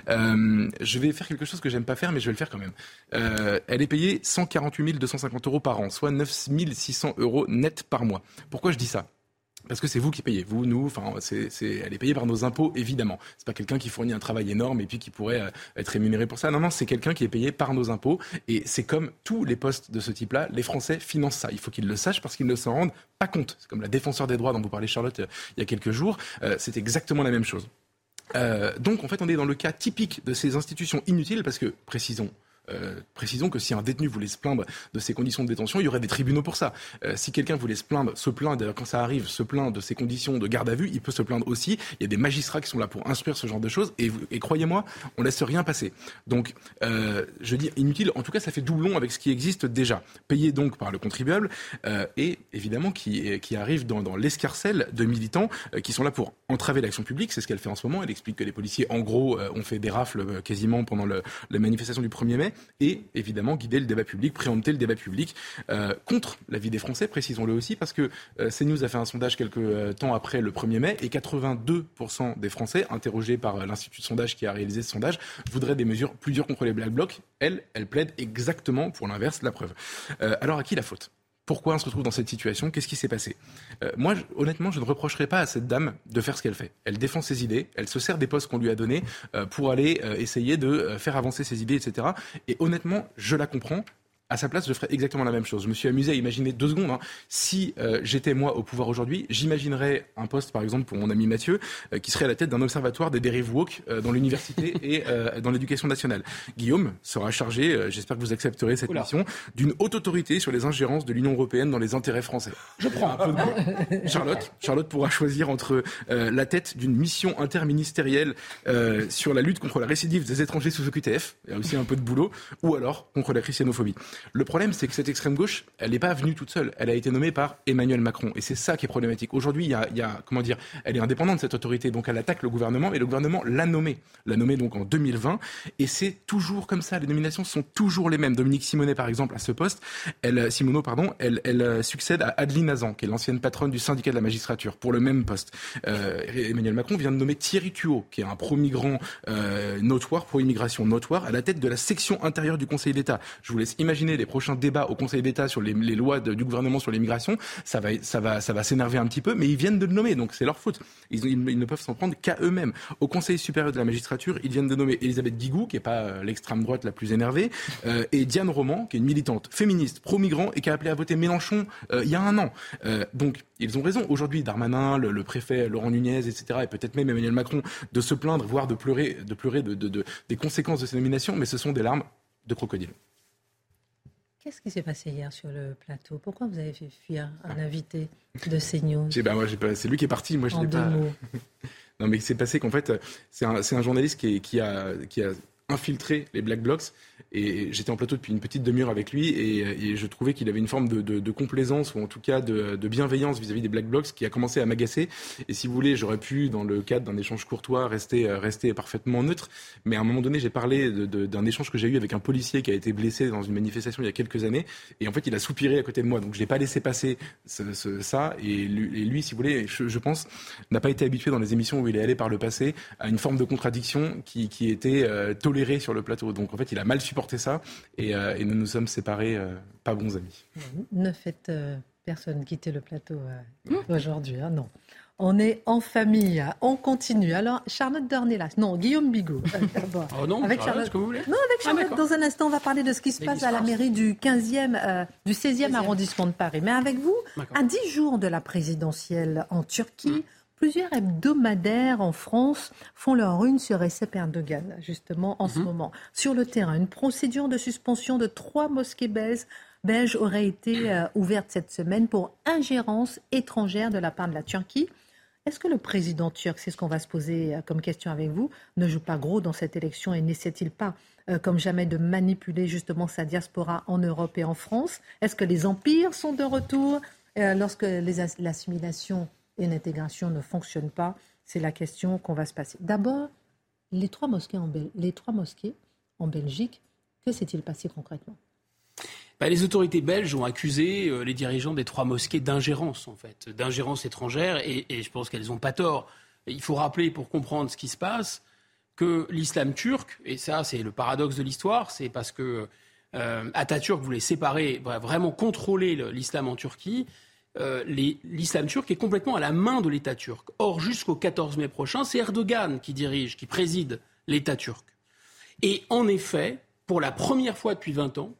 Euh, je vais faire quelque chose que j'aime pas faire, mais je vais le faire quand même. Euh, elle est payée 148 250 euros par an, soit 9 600 euros net par mois. Pourquoi je dis ça? Parce que c'est vous qui payez, vous, nous, enfin, c'est, elle est payée par nos impôts, évidemment. C'est pas quelqu'un qui fournit un travail énorme et puis qui pourrait euh, être rémunéré pour ça. Non, non, c'est quelqu'un qui est payé par nos impôts. Et c'est comme tous les postes de ce type-là, les Français financent ça. Il faut qu'ils le sachent parce qu'ils ne s'en rendent pas compte. C'est comme la défenseur des droits dont vous parlez, Charlotte, euh, il y a quelques jours. Euh, c'est exactement la même chose. donc, en fait, on est dans le cas typique de ces institutions inutiles parce que, précisons, euh, précisons que si un détenu voulait se plaindre de ses conditions de détention, il y aurait des tribunaux pour ça. Euh, si quelqu'un voulait se plaindre, se plaindre quand ça arrive, se plaindre de ses conditions de garde à vue, il peut se plaindre aussi. Il y a des magistrats qui sont là pour instruire ce genre de choses. Et, croyez-moi, on laisse rien passer. Donc, euh, je dis inutile. En tout cas, ça fait doublon avec ce qui existe déjà. Payé donc par le contribuable et évidemment qui, arrive dans, l'escarcelle de militants qui sont là pour entraver l'action publique. C'est ce qu'elle fait en ce moment. Elle explique que les policiers, en gros, ont fait des rafles quasiment pendant le, les manifestations du 1er mai et évidemment guider le débat public, préempter le débat public euh, contre l'avis des Français, précisons-le aussi, parce que euh, CNews a fait un sondage quelques euh, temps après le 1er mai et 82% des Français interrogés par l'Institut de sondage qui a réalisé ce sondage voudraient des mesures plus dures contre les Black Blocs. Elle, elle plaide exactement pour l'inverse, la preuve. alors à qui la faute? Pourquoi on se retrouve dans cette situation Qu'est-ce qui s'est passé euh, Moi, honnêtement, je ne reprocherai pas à cette dame de faire ce qu'elle fait. Elle défend ses idées, elle se sert des postes qu'on lui a donnés euh, pour aller euh, essayer de faire avancer ses idées, etc. Et honnêtement, je la comprends à sa place, je ferais exactement la même chose. Je me suis amusé à imaginer deux secondes. Hein. Si euh, j'étais moi au pouvoir aujourd'hui, j'imaginerais un poste, par exemple, pour mon ami Mathieu, euh, qui serait à la tête d'un observatoire des dérives woke euh, dans l'université et dans l'éducation nationale. Guillaume sera chargé, j'espère que vous accepterez cette mission, d'une haute autorité sur les ingérences de l'Union européenne dans les intérêts français. Je prends un peu de Charlotte, Charlotte pourra choisir entre la tête d'une mission interministérielle sur la lutte contre la récidive des étrangers sous OQTF, il y a aussi un peu de boulot, ou alors contre la christianophobie. Le problème, c'est que cette extrême gauche, elle n'est pas venue toute seule. Elle a été nommée par Emmanuel Macron. Et c'est ça qui est problématique. Aujourd'hui, il y, a, il comment dire, elle est indépendante, cette autorité. Donc elle attaque le gouvernement et le gouvernement l'a nommée. L'a nommée donc en 2020. Et c'est toujours comme ça. Les nominations sont toujours les mêmes. Dominique Simonet, par exemple, à ce poste, elle, pardon, elle, elle euh, succède à Adeline Azan, qui est l'ancienne patronne du syndicat de la magistrature, pour le même poste. Euh, Emmanuel Macron vient de nommer Thierry Tuot, qui est un pro-migrant euh, notoire, pro-immigration notoire, à la tête de la section intérieure du Conseil d'État. Je vous laisse imaginer les prochains débats au Conseil d'État sur les, lois du gouvernement sur l'immigration. Ça va, ça va, ça va s'énerver un petit peu, mais ils viennent de le nommer, donc c'est leur faute. Ils, ne peuvent s'en prendre qu'à eux-mêmes. Au Conseil supérieur de la magistrature, ils viennent de nommer Elisabeth Guigou, qui est pas euh, l'extrême droite la plus énervée, euh, et Diane Roman, qui est une militante féministe, pro-migrant, et qui a appelé à voter Mélenchon euh, il y a un an. donc ils ont raison. Aujourd'hui, Darmanin, le, préfet Laurent Nunez, etc., et peut-être même Emmanuel Macron, de se plaindre, voire de pleurer, de pleurer de, des conséquences de ces nominations, mais ce sont des larmes de crocodile. Qu'est-ce qui s'est passé hier sur le plateau? Pourquoi vous avez fait fuir un invité de CNews? Ben moi, C'est lui qui est parti, moi je n'ai pas. non, mais c'est passé qu'en fait, c'est un, un, journaliste qui, qui, a, qui a infiltré les Black Blocs et j'étais en plateau depuis une petite demi-heure avec lui et, je trouvais qu'il avait une forme de, complaisance ou en tout cas de, bienveillance vis-à-vis des Black Blocs qui a commencé à m'agacer. Et si vous voulez, j'aurais pu, dans le cadre d'un échange courtois, rester, rester parfaitement neutre. Mais à un moment donné, j'ai parlé d'un échange que j'ai eu avec un policier qui a été blessé dans une manifestation il y a quelques années. Et en fait, il a soupiré à côté de moi. Donc je n'ai pas laissé passer ça. Et lui, si vous voulez, je, pense, n'a pas été habitué dans les émissions où il est allé par le passé à une forme de contradiction qui, était euh, tolérée sur le plateau. Donc en fait, il a mal supporté ça euh, et, nous nous sommes séparés, euh, pas bons amis. Ne faites euh, personne quitter le plateau aujourd'hui, hein, non. On est en famille, on continue. Alors, Charlotte Dornelas, non, Guillaume Bigot. oh non, avec Charlotte, que vous voulez Non, avec ah, Charlotte, dans un instant, on va parler de ce qui se passe à la mairie du 15e, du 16e, arrondissement de Paris. Mais avec vous, à 10 jours de la présidentielle en Turquie, hum. Plusieurs hebdomadaires en France font leur une sur Recep Erdogan, justement, en ce mhm. moment. Sur le terrain, une procédure de suspension de trois mosquées belges, aurait été euh, ouverte cette semaine pour ingérence étrangère de la part de la Turquie. Est-ce que le président turc, c'est ce qu'on va se poser euh, comme question avec vous, ne joue pas gros dans cette élection et n'essaie-t-il pas, euh, comme jamais, de manipuler justement sa diaspora en Europe et en France? Est-ce que les empires sont de retour lorsque l'assimilation et l'intégration ne fonctionne pas C'est la question qu'on va se passer. D'abord, les trois mosquées en, Belgique, que s'est-il passé concrètement? Bah, les autorités belges ont accusé euh, les dirigeants des trois mosquées d'ingérence, en fait, d'ingérence étrangère, et, je pense qu'elles n'ont pas tort. Il faut rappeler, pour comprendre ce qui se passe, que l'islam turc, et ça c'est le paradoxe de l'histoire, c'est parce que euh, Atatürk voulait séparer, vraiment contrôler l'islam en Turquie, euh, l'islam turc est complètement à la main de l'État turc. Or, jusqu'au 14 mai prochain, c'est Erdogan qui dirige, qui préside l'État turc. Et en effet, pour la première fois depuis 20 ans,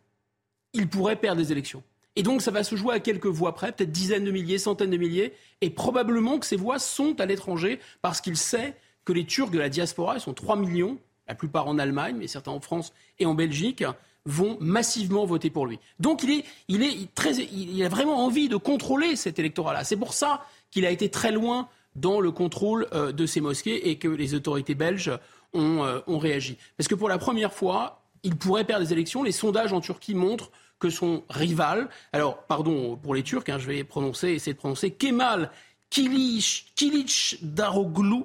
il pourrait perdre des élections. Et donc, ça va se jouer à quelques voix près, peut-être dizaines de milliers, centaines de milliers, et probablement que ces voix sont à l'étranger parce qu'il sait que les Turcs de la diaspora, ils sont 3 millions, la plupart en Allemagne, mais certains en France et en Belgique, vont massivement voter pour lui. Donc il, est, il, est très, il a vraiment envie de contrôler cet électorat-là. C'est pour ça qu'il a été très loin dans le contrôle euh, de ces mosquées et que les autorités belges ont, euh, ont, réagi. Parce que pour la première fois, il pourrait perdre des élections. Les sondages en Turquie montrent que son rival, alors pardon pour les Turcs, hein, je vais prononcer, essayer de prononcer, Kemal Kilic, Kilic Daroglu,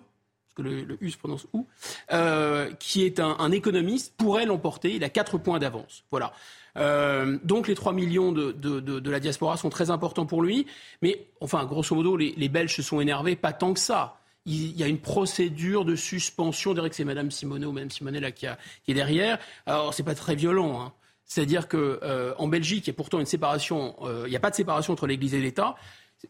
le, U se prononce ou, euh, qui est un, économiste, pourrait l'emporter. Il a 4 points d'avance. Voilà. Euh, donc les 3 millions de, la diaspora sont très importants pour lui. Mais enfin, grosso modo, les, Belges se sont énervés, pas tant que ça. Il, y a une procédure de suspension. Je que c'est Mme Simonet ou Mme Simonet là, qui, est derrière. Alors, c'est pas très violent. Hein. C'est-à-dire qu'en euh, Belgique, il y a pourtant une séparation, il n'y a pas de séparation entre l'Église et l'État.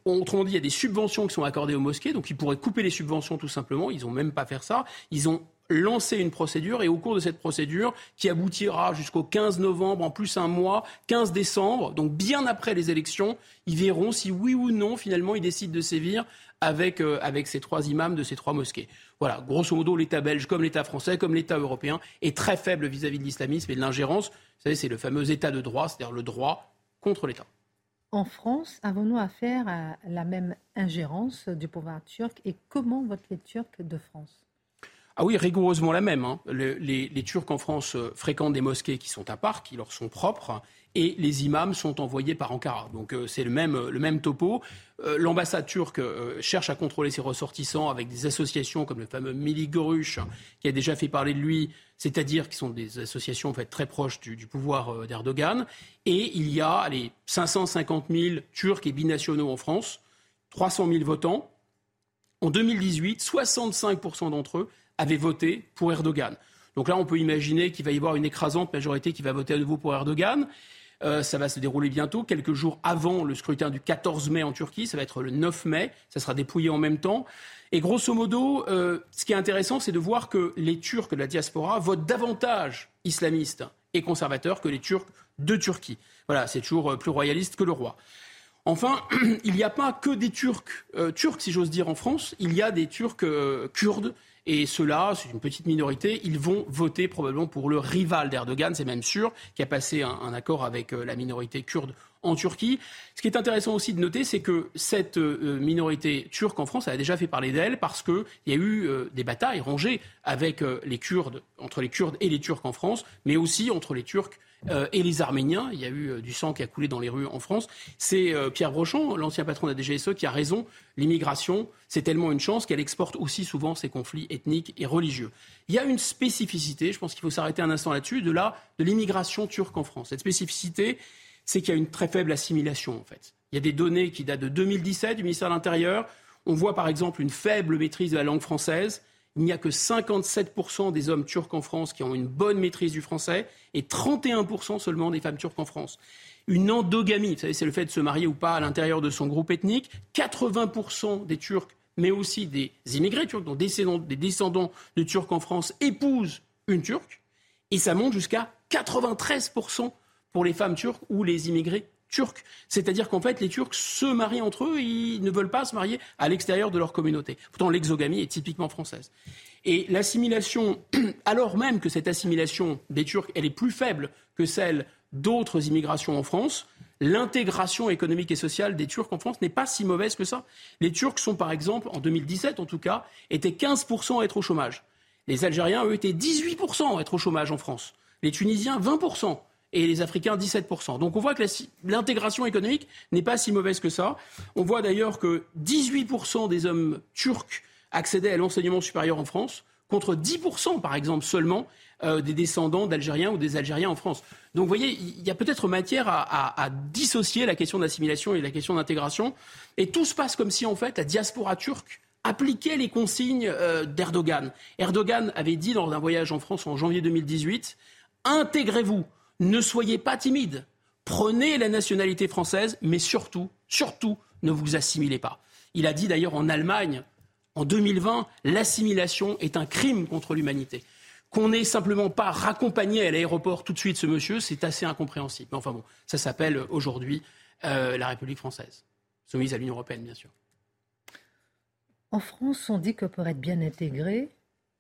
Autrement dit, il y a des subventions qui sont accordées aux mosquées, donc ils pourraient couper les subventions tout simplement. Ils n'ont même pas fait ça. Ils ont lancer une procédure et au cours de cette procédure, qui aboutira jusqu'au 15 novembre, en plus un mois, 15 décembre, donc bien après les élections, ils verront si oui ou non, finalement, ils décident de sévir avec, euh, avec ces trois imams de ces trois mosquées. Voilà, grosso modo, l'État belge, comme l'État français, comme l'État européen, est très faible vis-à-vis de l'islamisme et de l'ingérence. Vous savez, c'est le fameux État de droit, c'est-à-dire le droit contre l'État. En France, avons-nous affaire à la même ingérence du pouvoir turc et comment votent les Turcs de France? Ah oui, rigoureusement la même. Hein. les, Turcs en France euh, fréquentent des mosquées qui sont à part, qui leur sont propres, et les imams sont envoyés par Ankara. Donc euh, c'est le même, euh, le même topo. L'ambassade turque cherche à contrôler ses ressortissants avec des associations comme le fameux Mili qui a déjà fait parler de lui, c'est-à-dire qui sont des associations en fait, très proches du, pouvoir d'Erdogan. Et il y a les 550 000 Turcs et binationaux en France, 300 000 votants. En 2018, 65% d'entre eux avaient voté pour Erdogan. Donc là, on peut imaginer qu'il va y avoir une écrasante majorité qui va voter à nouveau pour Erdogan. Euh, ça va se dérouler bientôt, quelques jours avant le scrutin du 14 mai en Turquie. Ça va être le 9 mai. Ça sera dépouillé en même temps. Et grosso modo, euh, ce qui est intéressant, c'est de voir que les Turcs de la diaspora votent davantage islamistes et conservateurs que les Turcs de Turquie. Voilà, c'est toujours euh, plus royaliste que le roi. Enfin, il n'y a pas que des Turcs, turcs si j'ose dire, en France. Il y a des Turcs kurdes et ceux-là, c'est une petite minorité, ils vont voter probablement pour le rival d'Erdogan, c'est même sûr, qui a passé un, accord avec euh, la minorité kurde en Turquie. Ce qui est intéressant aussi de noter, c'est que cette euh, minorité turque en France, elle a déjà fait parler d'elle parce qu'il y a eu euh, des batailles rangées avec les Kurdes, entre les Kurdes et les Turcs en France, mais aussi entre les Turcs euh, et les Arméniens. Il y a eu euh, du sang qui a coulé dans les rues en France. C'est euh, Pierre Brochon, l'ancien patron de la DGSE, qui a raison. L'immigration, c'est tellement une chance qu'elle exporte aussi souvent ses conflits ethniques et religieux. Il y a une spécificité, je pense qu'il faut s'arrêter un instant là-dessus, de la de l'immigration turque en France. Cette spécificité, c'est qu'il y a une très faible assimilation en fait. Il y a des données qui datent de 2017 du ministère de l'Intérieur. On voit par exemple une faible maîtrise de la langue française il n'y a que 57% des hommes turcs en France qui ont une bonne maîtrise du français et 31% seulement des femmes turques en France. Une endogamie, vous savez, c'est le fait de se marier ou pas à l'intérieur de son groupe ethnique. 80% des Turcs, mais aussi des immigrés turcs, donc des descendants de Turcs en France, épousent une Turque. Et ça monte jusqu'à 93% pour les femmes turques ou les immigrés turcs. C'est-à-dire qu'en fait, les Turcs se marient entre eux, ils ne veulent pas se marier à l'extérieur de leur communauté. Pourtant, l'exogamie est typiquement française. Et l'assimilation, alors même que cette assimilation des Turcs, elle est plus faible que celle d'autres immigrations en France, l'intégration économique et sociale des Turcs en France n'est pas si mauvaise que ça. Les Turcs sont, par exemple, en 2017 en tout cas, étaient 15% à être au chômage. Les Algériens, eux, étaient 18% à être au chômage en France. Les Tunisiens, 20% et les Africains 17%. Donc on voit que l'intégration économique n'est pas si mauvaise que ça. On voit d'ailleurs que 18% des hommes turcs accédaient à l'enseignement supérieur en France, contre 10% par exemple seulement euh, des descendants d'Algériens ou des Algériens en France. Donc vous voyez, il y a peut-être matière à, dissocier la question d'assimilation et la question d'intégration. Et tout se passe comme si en fait la diaspora turque appliquait les consignes euh, d'Erdogan. Erdogan avait dit lors d'un voyage en France en janvier 2018, intégrez-vous ne soyez pas timide. Prenez la nationalité française, mais surtout, surtout, ne vous assimilez pas. Il a dit d'ailleurs en Allemagne, en 2020, l'assimilation est un crime contre l'humanité. Qu'on n'ait simplement pas raccompagné à l'aéroport tout de suite ce monsieur, c'est assez incompréhensible. Mais enfin bon, ça s'appelle aujourd'hui euh, la République française, soumise à l'Union européenne, bien sûr. En France, on dit que pour être bien intégré,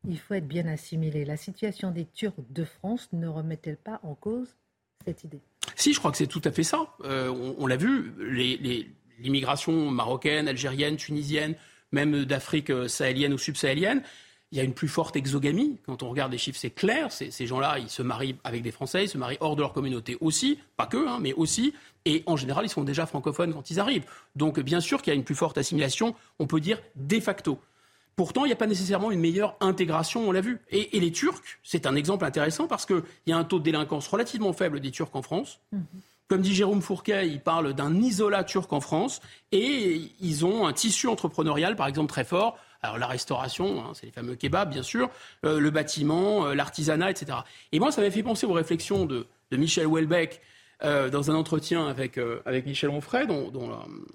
il faut être bien assimilé. La situation des Turcs de France ne remet-elle pas en cause cette idée? Si, je crois que c'est tout à fait ça. Euh, on, l'a vu, l'immigration marocaine, algérienne, tunisienne, même d'Afrique euh, sahélienne ou subsahélienne, il y a une plus forte exogamie. Quand on regarde les chiffres, c'est clair. Ces gens-là, ils se marient avec des Français, ils se marient hors de leur communauté aussi, pas que, hein, mais aussi. Et en général, ils sont déjà francophones quand ils arrivent. Donc, bien sûr qu'il y a une plus forte assimilation, on peut dire de facto. Pourtant, il n'y a pas nécessairement une meilleure intégration, on l'a vu. Et, les Turcs, c'est un exemple intéressant parce qu'il y a un taux de délinquance relativement faible des Turcs en France. Mhm. Comme dit Jérôme Fourquet, il parle d'un isolat turc en France et ils ont un tissu entrepreneurial, par exemple, très fort. Alors la restauration, hein, c'est les fameux kebabs, bien sûr, euh, le bâtiment, euh, l'artisanat, etc. Et moi, ça m'a fait penser aux réflexions de, de Michel Houellebecq, euh, dans un entretien avec, euh, avec Michel Onfray, dont, dont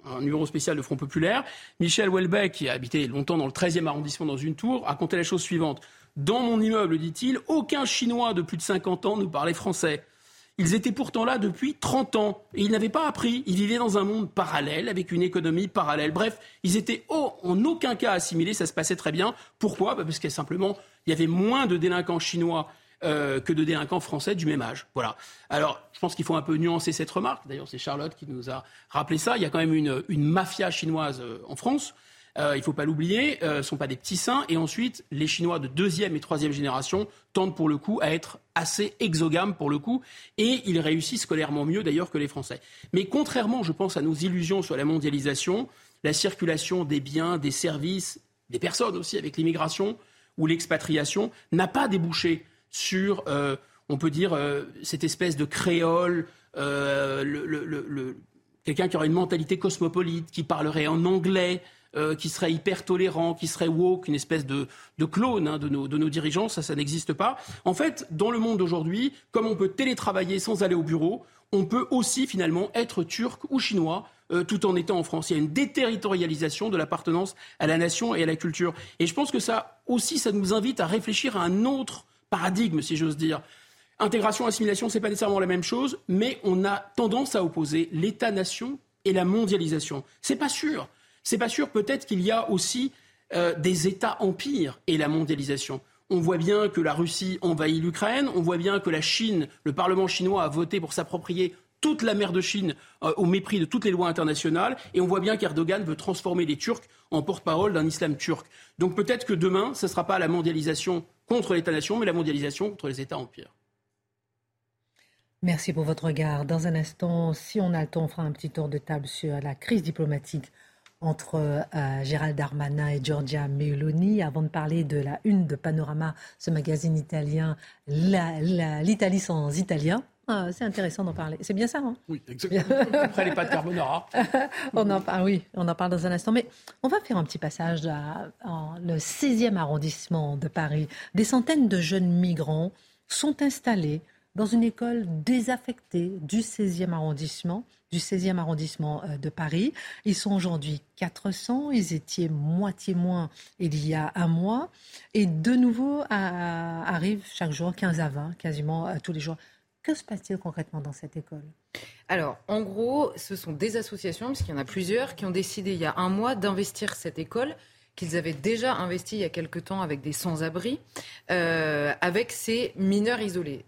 un numéro spécial de Front Populaire. Michel Houellebecq, qui a habité longtemps dans le 13e arrondissement dans une tour, a compté la chose suivante. Dans mon immeuble, dit-il, aucun Chinois de plus de 50 ans ne parlait français. Ils étaient pourtant là depuis 30 ans et ils n'avaient pas appris. Ils vivaient dans un monde parallèle avec une économie parallèle. Bref, ils étaient en aucun cas assimilés. Ça se passait très bien. Pourquoi? Bah, Parce que simplement, il y avait moins de délinquants chinois euh, que de délinquants français du même âge. Voilà. Alors, je pense qu'il faut un peu nuancer cette remarque. D'ailleurs, c'est Charlotte qui nous a rappelé ça. Il y a quand même une, mafia chinoise euh, en France. Euh, il ne faut pas l'oublier, ce ne sont pas des petits saints. Et ensuite, les Chinois de deuxième et troisième génération tendent pour le coup à être assez exogames pour le coup, et ils réussissent scolairement mieux d'ailleurs que les Français. Mais contrairement, je pense, à nos illusions sur la mondialisation, la circulation des biens, des services, des personnes aussi avec l'immigration ou l'expatriation n'a pas débouché sur, euh, on peut dire, cette espèce de créole, quelqu'un qui aurait une mentalité cosmopolite, qui parlerait en anglais, euh, qui serait hyper tolérant, qui serait woke, une espèce de, clone hein, de, nos, dirigeants. Ça, ça n'existe pas. En fait, dans le monde d'aujourd'hui, comme on peut télétravailler sans aller au bureau, on peut aussi finalement être turc ou chinois euh, tout en étant en France. Il y a une déterritorialisation de l'appartenance à la nation et à la culture. Et je pense que ça aussi, ça nous invite à réfléchir à un autre paradigme, si j'ose dire. Intégration, assimilation, ce n'est pas nécessairement la même chose, mais on a tendance à opposer l'État-nation et la mondialisation. C'est pas sûr. C'est pas sûr. Peut-être qu'il y a aussi euh, des États-empires et la mondialisation. On voit bien que la Russie envahit l'Ukraine. On voit bien que la Chine, le Parlement chinois a voté pour s'approprier toute la mer de Chine euh, au mépris de toutes les lois internationales. Et on voit bien qu'Erdogan veut transformer les Turcs en porte-parole d'un islam turc. Donc peut-être que demain, ce ne sera pas la mondialisation contre l'État-nation, mais la mondialisation contre les États-empires. Merci pour votre regard. Dans un instant, si on a le temps, on fera un petit tour de table sur la crise diplomatique entre euh, Gérald Darmanin et Giorgia Meloni. Avant de parler de la une de Panorama, ce magazine italien, l'Italie sans italien. Ah, c'est intéressant d'en parler. C'est bien ça, hein? Oui, exactement. Après les pâtes carbonara. on en parle, oui, on en parle dans un instant. Mais on va faire un petit passage dans le 16e arrondissement de Paris. Des centaines de jeunes migrants sont installés dans une école désaffectée du 16e arrondissement du 16e arrondissement euh, de Paris. Ils sont aujourd'hui 400, ils étaient moitié moins il y a un mois. Et de nouveau arrivent chaque jour 15 à 20, quasiment euh, tous les jours. Que se passe-t-il concrètement dans cette école? Alors, en gros, ce sont des associations, parce qu'il y en a plusieurs, qui ont décidé il y a un mois d'investir cette école qu'ils avaient déjà investi il y a quelque temps avec des sans-abri, euh, avec ces mineurs isolés.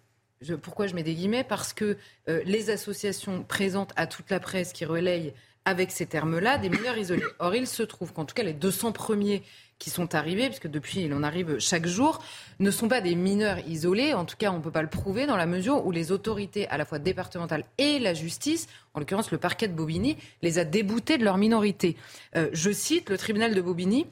Pourquoi je mets des guillemets? Parce que euh, les associations présentent à toute la presse qui relayent avec ces termes-là des mineurs isolés. Or, il se trouve qu'en tout cas, les 200 premiers qui sont arrivés, puisque depuis il en arrive chaque jour, ne sont pas des mineurs isolés. En tout cas, on ne peut pas le prouver dans la mesure où les autorités, à la fois départementales et la justice, en l'occurrence le parquet de Bobigny, les a déboutés de leur minorité. Euh, je cite, le tribunal de Bobigny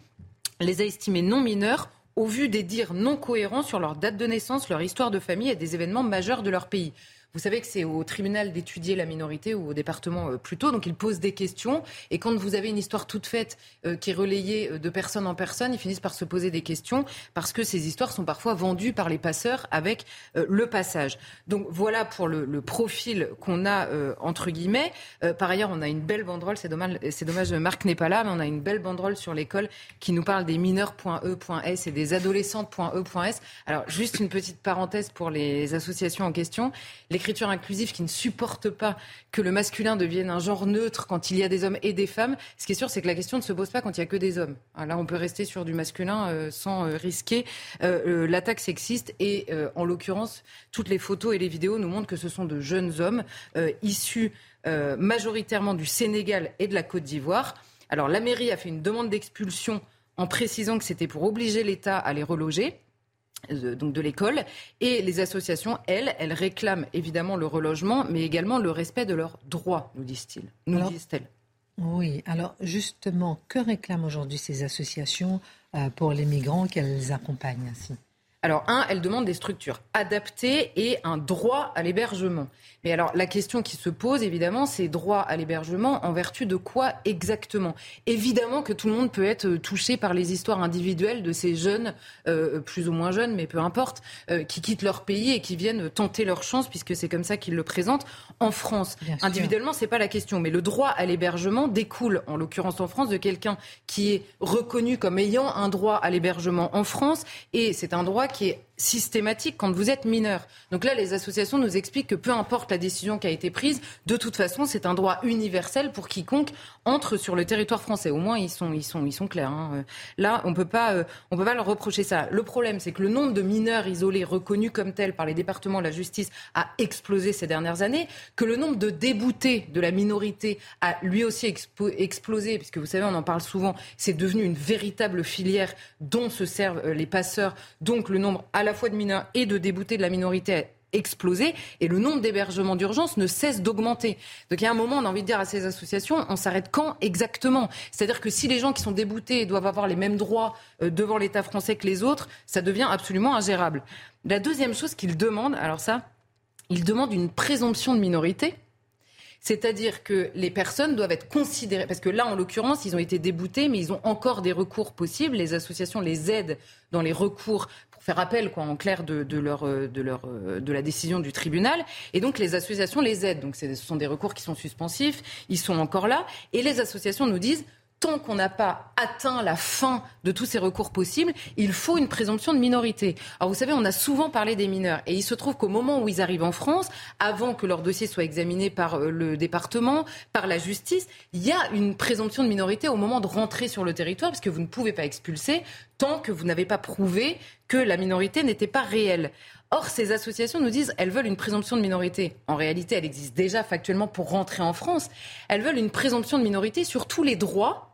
les a estimés non mineurs au vu des dires non cohérents sur leur date de naissance, leur histoire de famille et des événements majeurs de leur pays. Vous savez que c'est au tribunal d'étudier la minorité ou au département euh, plutôt. Donc ils posent des questions. Et quand vous avez une histoire toute faite euh, qui est relayée euh, de personne en personne, ils finissent par se poser des questions parce que ces histoires sont parfois vendues par les passeurs avec le passage. Donc voilà pour le, profil qu'on a entre guillemets. par ailleurs, on a une belle banderole. C'est dommage, c'est dommage, Marc n'est pas là, mais on a une belle banderole sur l'école qui nous parle des mineurs.e.s et des adolescentes.e.s. Alors juste une petite parenthèse pour les associations en question. L'écriture inclusive qui ne supporte pas que le masculin devienne un genre neutre quand il y a des hommes et des femmes. Ce qui est sûr, c'est que la question ne se pose pas quand il n'y a que des hommes. Ah, là, on peut rester sur du masculin euh, sans euh, risquer euh, l'attaque sexiste. Et en l'occurrence, toutes les photos et les vidéos nous montrent que ce sont de jeunes hommes issus majoritairement du Sénégal et de la Côte d'Ivoire. Alors, la mairie a fait une demande d'expulsion en précisant que c'était pour obliger l'État à les reloger donc de l'école. Et les associations, elles, elles réclament évidemment le relogement, mais également le respect de leurs droits, nous disent-ils. Nous disent-elles. Oui, alors justement, que réclament aujourd'hui ces associations euh, pour les migrants qu'elles accompagnent ainsi? Alors, un, elle demande des structures adaptées et un droit à l'hébergement. Mais alors, la question qui se pose, évidemment, c'est droit à l'hébergement en vertu de quoi exactement? Évidemment que tout le monde peut être touché par les histoires individuelles de ces jeunes, euh, plus ou moins jeunes, mais peu importe, euh, qui quittent leur pays et qui viennent tenter leur chance, puisque c'est comme ça qu'ils le présentent, en France. Individuellement, c'est pas la question. Mais le droit à l'hébergement découle, en l'occurrence en France, de quelqu'un qui est reconnu comme ayant un droit à l'hébergement en France. Et c'est un droit qui est systématique quand vous êtes mineur. Donc là, les associations nous expliquent que peu importe la décision qui a été prise, de toute façon, c'est un droit universel pour quiconque entre sur le territoire français. Au moins, ils sont, ils sont, ils sont clairs. Hein. Là, on peut pas, euh, on peut pas leur reprocher ça. Le problème, c'est que le nombre de mineurs isolés reconnus comme tels par les départements de la justice a explosé ces dernières années, que le nombre de déboutés de la minorité a lui aussi explosé, puisque vous savez, on en parle souvent. C'est devenu une véritable filière dont se servent euh, les passeurs. Donc, le nombre à la fois de mineurs et de déboutés de la minorité a explosé et le nombre d'hébergements d'urgence ne cesse d'augmenter. Donc il y a un moment, on a envie de dire à ces associations, on s'arrête quand exactement? C'est-à-dire que si les gens qui sont déboutés doivent avoir les mêmes droits euh, devant l'État français que les autres, ça devient absolument ingérable. La deuxième chose qu'ils demandent, alors ça, ils demandent une présomption de minorité. C'est-à-dire que les personnes doivent être considérées, parce que là, en l'occurrence, ils ont été déboutés, mais ils ont encore des recours possibles. Les associations les aident dans les recours faire appel, quoi, en clair, de, de, leur, euh, de, leur, euh, de la décision du tribunal. Et donc, les associations les aident. Donc, ce sont des recours qui sont suspensifs. Ils sont encore là. Et les associations nous disent tant qu'on n'a pas atteint la fin de tous ces recours possibles, il faut une présomption de minorité. Alors vous savez, on a souvent parlé des mineurs et il se trouve qu'au moment où ils arrivent en France, avant que leur dossier soit examiné par euh, le département, par la justice, il y a une présomption de minorité au moment de rentrer sur le territoire parce que vous ne pouvez pas expulser tant que vous n'avez pas prouvé que la minorité n'était pas réelle. Or, ces associations nous disent elles veulent une présomption de minorité. En réalité, elle existe déjà factuellement pour rentrer en France. Elles veulent une présomption de minorité sur tous les droits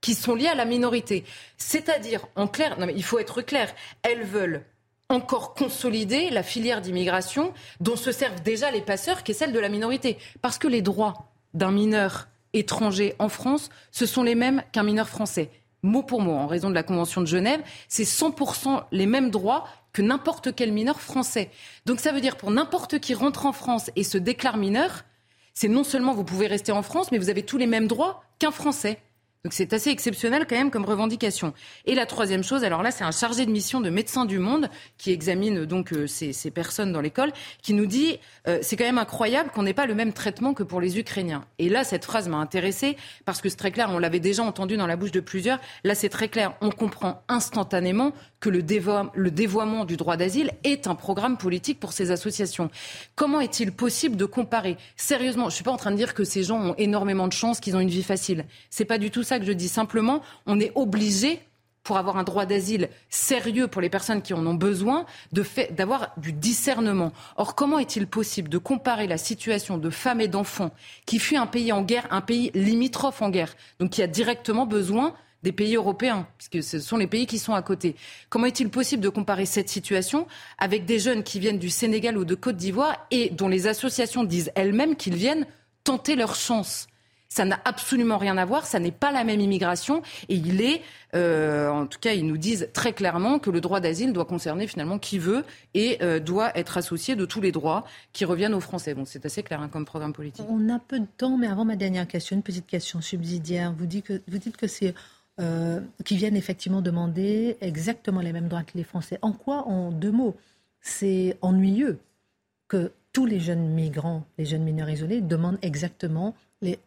qui sont liées à la minorité. C'est-à-dire, en clair, non mais il faut être clair, elles veulent encore consolider la filière d'immigration dont se servent déjà les passeurs, qui est celle de la minorité. Parce que les droits d'un mineur étranger en France, ce sont les mêmes qu'un mineur français. Mot pour mot, en raison de la Convention de Genève, c'est 100% les mêmes droits que n'importe quel mineur français. Donc ça veut dire pour n'importe qui rentre en France et se déclare mineur, c'est non seulement vous pouvez rester en France, mais vous avez tous les mêmes droits qu'un Français. Donc c'est assez exceptionnel quand même comme revendication. Et la troisième chose, alors là c'est un chargé de mission de Médecins du Monde qui examine donc euh, ces, ces, personnes dans l'école, qui nous dit euh, c'est quand même incroyable qu'on n'ait pas le même traitement que pour les Ukrainiens. Et là cette phrase m'a intéressée parce que c'est très clair, on l'avait déjà entendu dans la bouche de plusieurs. Là c'est très clair, on comprend instantanément que le, dévoiement du droit d'asile est un programme politique pour ces associations. Comment est-il possible de comparer? Sérieusement, je ne suis pas en train de dire que ces gens ont énormément de chance, qu'ils ont une vie facile. C'est pas du tout ça que je dis. Simplement, on est obligé pour avoir un droit d'asile sérieux pour les personnes qui en ont besoin, d'avoir du discernement. Or, comment est-il possible de comparer la situation de femmes et d'enfants qui fuient un pays en guerre, un pays limitrophe en guerre, donc qui a directement besoin des pays européens, puisque ce sont les pays qui sont à côté. Comment est-il possible de comparer cette situation avec des jeunes qui viennent du Sénégal ou de Côte d'Ivoire et dont les associations disent elles-mêmes qu'ils viennent tenter leur chance? Ça n'a absolument rien à voir, ça n'est pas la même immigration et il est, euh, en tout cas, ils nous disent très clairement que le droit d'asile doit concerner finalement qui veut et euh, doit être associé de tous les droits qui reviennent aux Français. Bon, c'est assez clair hein, comme programme politique. On a peu de temps, mais avant ma dernière question, une petite question subsidiaire. Vous dites que, vous dites que c'est euh, qui viennent effectivement demander exactement les mêmes droits que les Français. En quoi, en deux mots, c'est ennuyeux que tous les jeunes migrants, les jeunes mineurs isolés, demandent exactement les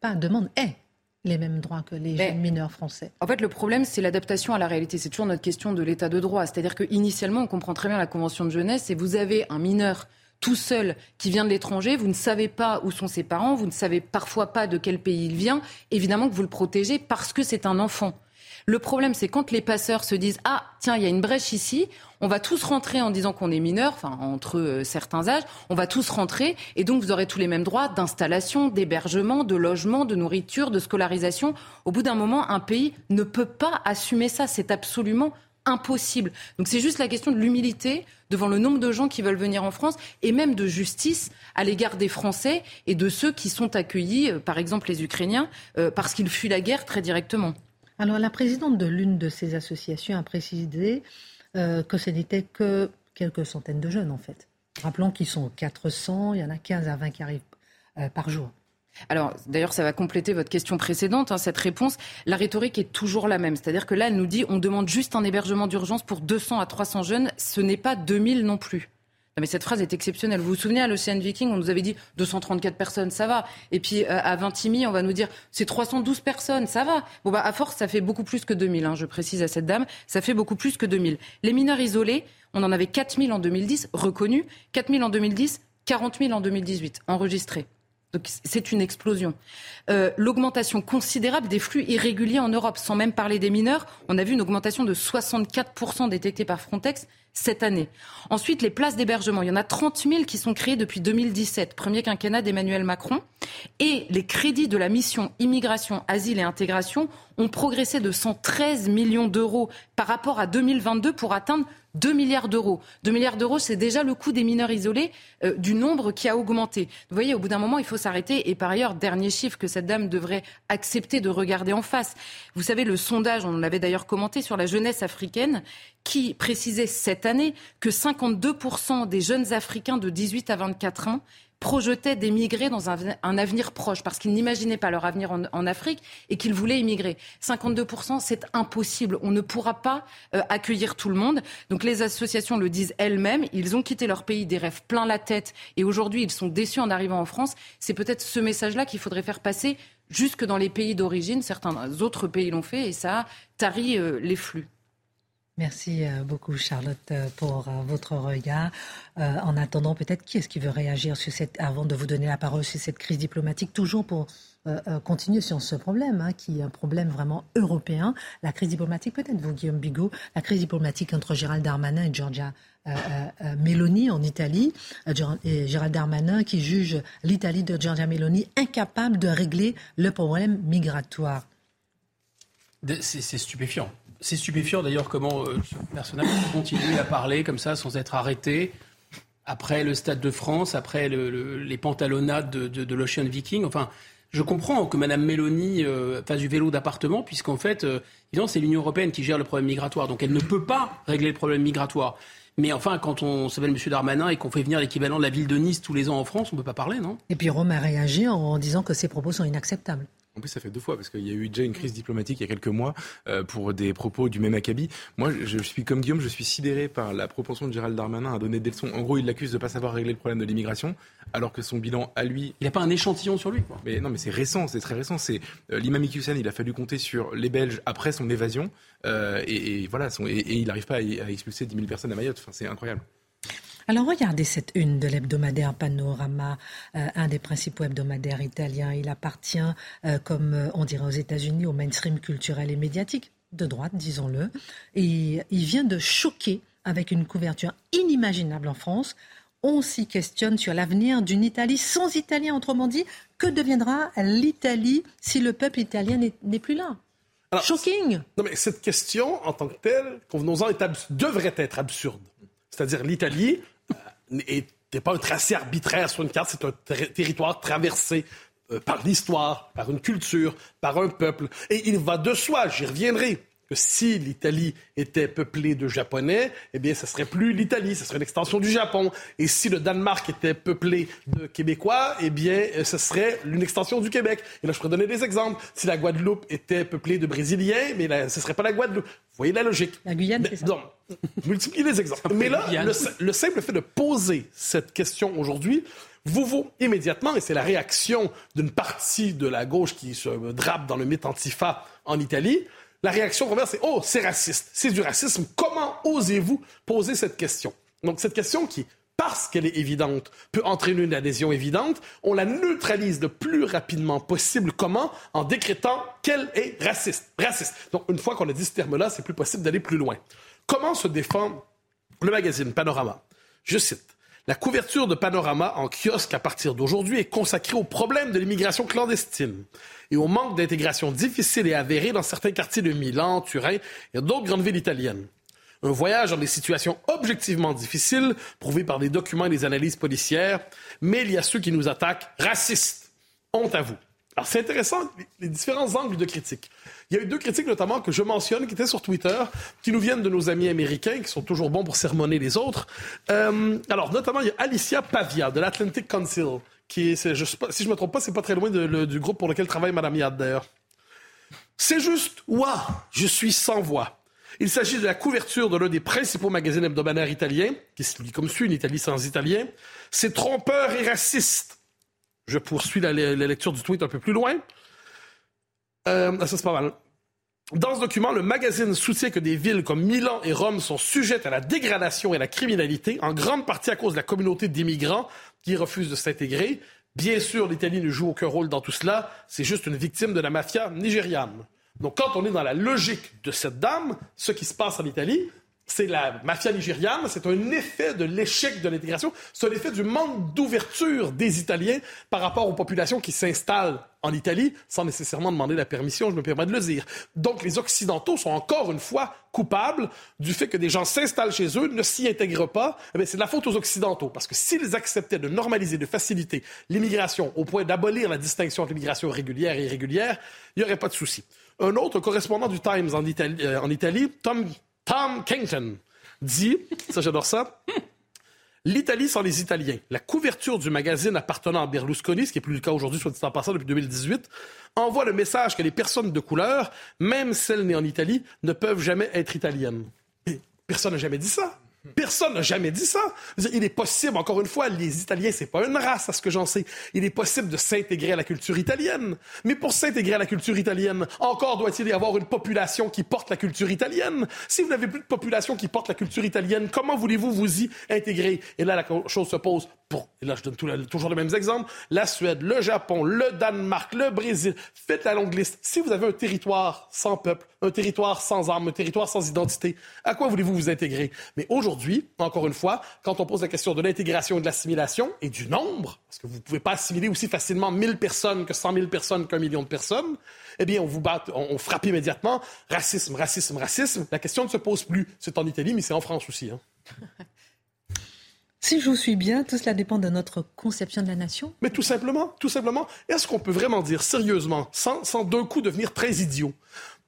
pas demandent les mêmes droits que les jeunes mineurs français. En fait, le problème, c'est l'adaptation à la réalité. C'est toujours notre question de l'état de droit. C'est-à-dire qu'initialement, on comprend très bien la Convention de jeunesse et vous avez un mineur tout seul qui vient de l'étranger, vous ne savez pas où sont ses parents, vous ne savez parfois pas de quel pays il vient, évidemment que vous le protégez parce que c'est un enfant. Le problème, c'est quand les passeurs se disent Ah, tiens, il y a une brèche ici, on va tous rentrer en disant qu'on est mineur, enfin, entre euh, certains âges, on va tous rentrer, et donc vous aurez tous les mêmes droits d'installation, d'hébergement, de logement, de nourriture, de scolarisation. Au bout d'un moment, un pays ne peut pas assumer ça. C'est absolument impossible. Donc c'est juste la question de l'humilité devant le nombre de gens qui veulent venir en France et même de justice à l'égard des Français et de ceux qui sont accueillis, euh, par exemple les Ukrainiens, euh, parce qu'ils fuient la guerre très directement. Alors la présidente de l'une de ces associations a précisé que ce n'était que quelques centaines de jeunes, en fait. Rappelons qu'ils sont 400, il y en a 15 à 20 qui arrivent par jour. Alors, d'ailleurs, ça va compléter votre question précédente, hein, cette réponse. La rhétorique est toujours la même. C'est-à-dire que là, elle nous dit on demande juste un hébergement d'urgence pour 200 à 300 jeunes. Ce n'est pas 2000 non plus. mais cette phrase est exceptionnelle. Vous vous souvenez, à l'Océan Viking, on nous avait dit 234 personnes, ça va. Et puis, euh, à Vintimille, on va nous dire c'est 312 personnes, ça va. Bon, bah, à force, ça fait beaucoup plus que 2000, hein, je précise à cette dame. Ça fait beaucoup plus que 2000. Les mineurs isolés, on en avait 4000 en 2010, reconnus. 4000 en 2010, 40 000 en 2018, enregistrés. Donc c'est une explosion. Euh, l'augmentation considérable des flux irréguliers en Europe, sans même parler des mineurs, on a vu une augmentation de 64% détectée par Frontex cette année. Ensuite, les places d'hébergement. Il y en a 30 000 qui sont créées depuis 2017, premier quinquennat d'Emmanuel Macron. Et les crédits de la mission immigration, asile et intégration ont progressé de 113 millions d'euros par rapport à 2022 pour atteindre 2 milliards d'euros. 2 milliards d'euros, c'est déjà le coût des mineurs isolés euh, du nombre qui a augmenté. Vous voyez, au bout d'un moment, il faut s'arrêter. Et par ailleurs, dernier chiffre que cette dame devrait accepter de regarder en face. Vous savez, le sondage, on l'avait d'ailleurs commenté sur la jeunesse africaine, qui précisait cette année que 52% des jeunes Africains de 18 à 24 ans projetaient d'émigrer dans un, avenir proche parce qu'ils n'imaginaient pas leur avenir en, Afrique et qu'ils voulaient immigrer. 52%, c'est impossible. On ne pourra pas euh, accueillir tout le monde. Donc les associations le disent elles-mêmes. Ils ont quitté leur pays des rêves plein la tête et aujourd'hui ils sont déçus en arrivant en France. C'est peut-être ce message-là qu'il faudrait faire passer jusque dans les pays d'origine. Certains autres pays l'ont fait et ça tarit euh, les flux. Merci euh, beaucoup, Charlotte, euh, pour euh, votre regard. en attendant, peut-être, qui est-ce qui veut réagir sur cette, avant de vous donner la parole sur cette crise diplomatique, toujours pour continuer sur ce problème, hein, qui est un problème vraiment européen. La crise diplomatique, peut-être vous, Guillaume Bigot, la crise diplomatique entre Gérald Darmanin et Giorgia Meloni en Italie. et Gérald Darmanin qui juge l'Italie de Giorgia Meloni incapable de régler le problème migratoire. C'est stupéfiant c'est stupéfiant d'ailleurs comment euh, ce personnage continue à parler comme ça sans être arrêté après le Stade de France, après les pantalonnades de, l'Ocean Viking. Enfin, je comprends que Mme Mélanie euh, fasse du vélo d'appartement, puisqu'en fait, euh, c'est l'Union européenne qui gère le problème migratoire. Donc elle ne peut pas régler le problème migratoire. Mais enfin, quand on s'appelle M. Darmanin et qu'on fait venir l'équivalent de la ville de Nice tous les ans en France, on ne peut pas parler, non? Et puis Rome a réagi en disant que ces propos sont inacceptables. En plus, ça fait deux fois, parce qu'il y a eu déjà une crise diplomatique il y a quelques mois euh, pour des propos du même acabit. Moi, je suis comme Guillaume, je suis sidéré par la propension de Gérald Darmanin à donner des leçons. En gros, il l'accuse de ne pas savoir régler le problème de l'immigration, alors que son bilan à lui... Il n'a pas un échantillon sur lui, quoi. Mais non, mais c'est récent, c'est très récent. C'est euh, l'imam Iqiyoussen, il a fallu compter sur les Belges après son évasion, euh, et, voilà, et, il n'arrive pas à, à expulser 10 000 personnes à Mayotte. Enfin, c'est incroyable. Alors regardez cette une de l'hebdomadaire Panorama, euh, un des principaux hebdomadaires italiens. Il appartient, euh, comme euh, on dirait aux États-Unis, au mainstream culturel et médiatique, de droite, disons-le. Et il vient de choquer avec une couverture inimaginable en France. On s'y questionne sur l'avenir d'une Italie sans Italien, autrement dit, que deviendra l'Italie si le peuple italien n'est plus là? Shocking Non mais cette question, en tant que telle, convenons-en, devrait être absurde. C'est-à-dire l'Italie n'était pas un tracé arbitraire sur une carte, c'est un territoire traversé euh, par l'histoire, par une culture, par un peuple. Et il va de soi, j'y reviendrai, que si l'Italie était peuplée de Japonais, eh bien, ce serait plus l'Italie, ce serait une extension du Japon. Et si le Danemark était peuplé de Québécois, eh bien, ce serait une extension du Québec. Et là, je pourrais donner des exemples. Si la Guadeloupe était peuplée de Brésiliens, mais là, ce serait pas la Guadeloupe. Vous voyez la logique. La Guyane, c'est ça. Donc, multipliez les exemples. Mais là, le, simple fait de poser cette question aujourd'hui vous vaut immédiatement, et c'est la réaction d'une partie de la gauche qui se drape dans le mythe antifa en Italie, la réaction reverse, c'est Oh, c'est raciste, c'est du racisme. Comment osez-vous poser cette question? Donc, cette question qui, parce qu'elle est évidente, peut entraîner une adhésion évidente, on la neutralise le plus rapidement possible. Comment? En décrétant qu'elle est raciste. Raciste. Donc, une fois qu'on a dit ce terme-là, c'est plus possible d'aller plus loin. Comment se défend le magazine Panorama? Je cite. La couverture de Panorama en kiosque à partir d'aujourd'hui est consacrée au problème de l'immigration clandestine et au manque d'intégration difficile et avérée dans certains quartiers de Milan, Turin et d'autres grandes villes italiennes. Un voyage dans des situations objectivement difficiles, prouvées par des documents et des analyses policières, mais il y a ceux qui nous attaquent racistes. Honte à vous. Alors, c'est intéressant, les différents angles de critique. Il y a eu deux critiques, notamment, que je mentionne, qui étaient sur Twitter, qui nous viennent de nos amis américains, qui sont toujours bons pour sermonner les autres. Euh, alors, notamment, il y a Alicia Pavia, de l'Atlantic Council, qui est, si je ne me trompe pas, c'est pas très loin du groupe pour lequel travaille Mme Yad, d'ailleurs. C'est juste, waouh, je suis sans voix. Il s'agit de la couverture de l'un des principaux magazines hebdomadaires italiens, qui se lit comme suit, une Italie sans italien. C'est trompeur et raciste. Je poursuis la, lecture du tweet un peu plus loin. Euh, ça, c'est pas mal. Dans ce document, le magazine soutient que des villes comme Milan et Rome sont sujettes à la dégradation et à la criminalité, en grande partie à cause de la communauté d'immigrants qui refusent de s'intégrer. Bien sûr, l'Italie ne joue aucun rôle dans tout cela, c'est juste une victime de la mafia nigériane. Donc, quand on est dans la logique de cette dame, ce qui se passe en Italie, c'est la mafia nigériane, c'est un effet de l'échec de l'intégration, c'est un effet du manque d'ouverture des Italiens par rapport aux populations qui s'installent en Italie sans nécessairement demander la permission, je me permets de le dire. Donc les Occidentaux sont encore une fois coupables du fait que des gens s'installent chez eux, ne s'y intègrent pas. Eh c'est de la faute aux Occidentaux, parce que s'ils acceptaient de normaliser, de faciliter l'immigration au point d'abolir la distinction entre l'immigration régulière et irrégulière, il n'y aurait pas de souci. Un autre correspondant du Times en Italie, euh, en Italie Tom Tom Kington dit, ça j'adore ça, L'Italie sans les Italiens. La couverture du magazine appartenant à Berlusconi, ce qui n'est plus le cas aujourd'hui, soit dit en passant depuis 2018, envoie le message que les personnes de couleur, même celles nées en Italie, ne peuvent jamais être italiennes. personne n'a jamais dit ça. Personne n'a jamais dit ça. Il est possible, encore une fois, les Italiens, c'est pas une race, à ce que j'en sais. Il est possible de s'intégrer à la culture italienne. Mais pour s'intégrer à la culture italienne, encore doit-il y avoir une population qui porte la culture italienne. Si vous n'avez plus de population qui porte la culture italienne, comment voulez-vous vous y intégrer? Et là, la chose se pose pour, et là, je donne toujours les mêmes exemples, la Suède, le Japon, le Danemark, le Brésil. Faites la longue liste. Si vous avez un territoire sans peuple, un territoire sans armes, un territoire sans identité, à quoi voulez-vous vous intégrer? Mais aujourd'hui, encore une fois, quand on pose la question de l'intégration et de l'assimilation et du nombre, parce que vous ne pouvez pas assimiler aussi facilement 1000 personnes que 100 000 personnes qu'un million de personnes, eh bien, on vous bat, on, frappe immédiatement. Racisme, racisme, racisme. La question ne se pose plus. C'est en Italie, mais c'est en France aussi. Hein. Si je vous suis bien, tout cela dépend de notre conception de la nation. Mais tout simplement, tout simplement, est-ce qu'on peut vraiment dire sérieusement, sans, sans d'un coup devenir très idiot,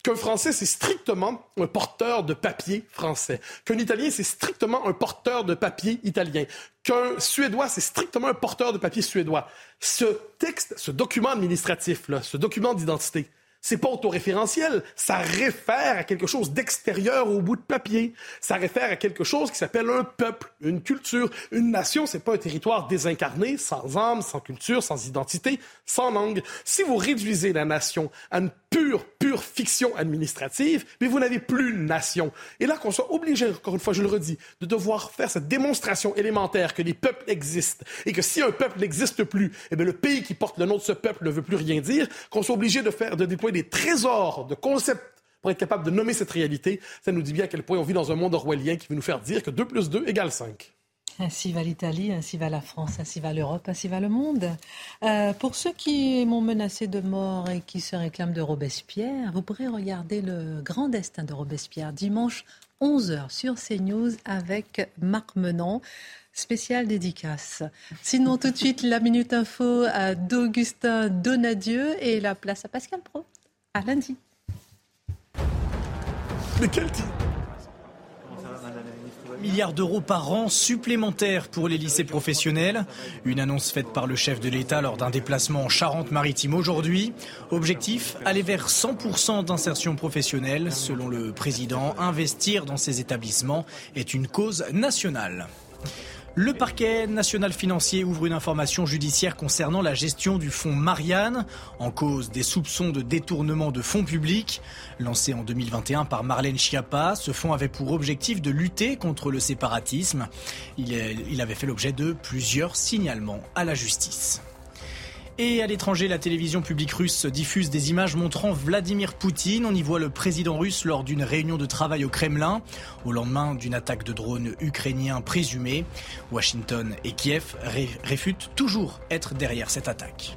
qu'un Français, c'est strictement un porteur de papier français, qu'un Italien, c'est strictement un porteur de papier italien, qu'un Suédois, c'est strictement un porteur de papier suédois? Ce texte, ce document administratif, là, ce document d'identité, c'est pas autoréférentiel. Ça réfère à quelque chose d'extérieur au bout de papier. Ça réfère à quelque chose qui s'appelle un peuple, une culture. Une nation, c'est pas un territoire désincarné, sans âme, sans culture, sans identité, sans langue. Si vous réduisez la nation à une pure, pure fiction administrative, mais vous n'avez plus de nation. Et là, qu'on soit obligé, encore une fois, je le redis, de devoir faire cette démonstration élémentaire que les peuples existent et que si un peuple n'existe plus, eh bien, le pays qui porte le nom de ce peuple ne veut plus rien dire, qu'on soit obligé de faire, de déployer des trésors de concepts pour être capable de nommer cette réalité, ça nous dit bien à quel point on vit dans un monde orwellien qui veut nous faire dire que 2 plus 2 égale 5. Ainsi va l'Italie, ainsi va la France, ainsi va l'Europe, ainsi va le monde. Euh, pour ceux qui m'ont menacé de mort et qui se réclament de Robespierre, vous pourrez regarder le grand destin de Robespierre dimanche 11h sur CNews avec Marc Menant spécial dédicace. Sinon, tout de suite, la Minute Info d'Augustin Donadieu et la place à Pascal Pro. À lundi. Mais quel titre milliards d'euros par an supplémentaires pour les lycées professionnels. Une annonce faite par le chef de l'État lors d'un déplacement en Charente-Maritime aujourd'hui. Objectif, aller vers 100% d'insertion professionnelle. Selon le président, investir dans ces établissements est une cause nationale. Le parquet national financier ouvre une information judiciaire concernant la gestion du fonds Marianne, en cause des soupçons de détournement de fonds publics. Lancé en 2021 par Marlène Schiappa, ce fonds avait pour objectif de lutter contre le séparatisme. Il, il avait fait l'objet de plusieurs signalements à la justice. Et à l'étranger, la télévision publique russe diffuse des images montrant Vladimir Poutine. On y voit le président russe lors d'une réunion de travail au Kremlin, au lendemain d'une attaque de drone ukrainien présumée. Washington et Kiev réfutent toujours être derrière cette attaque.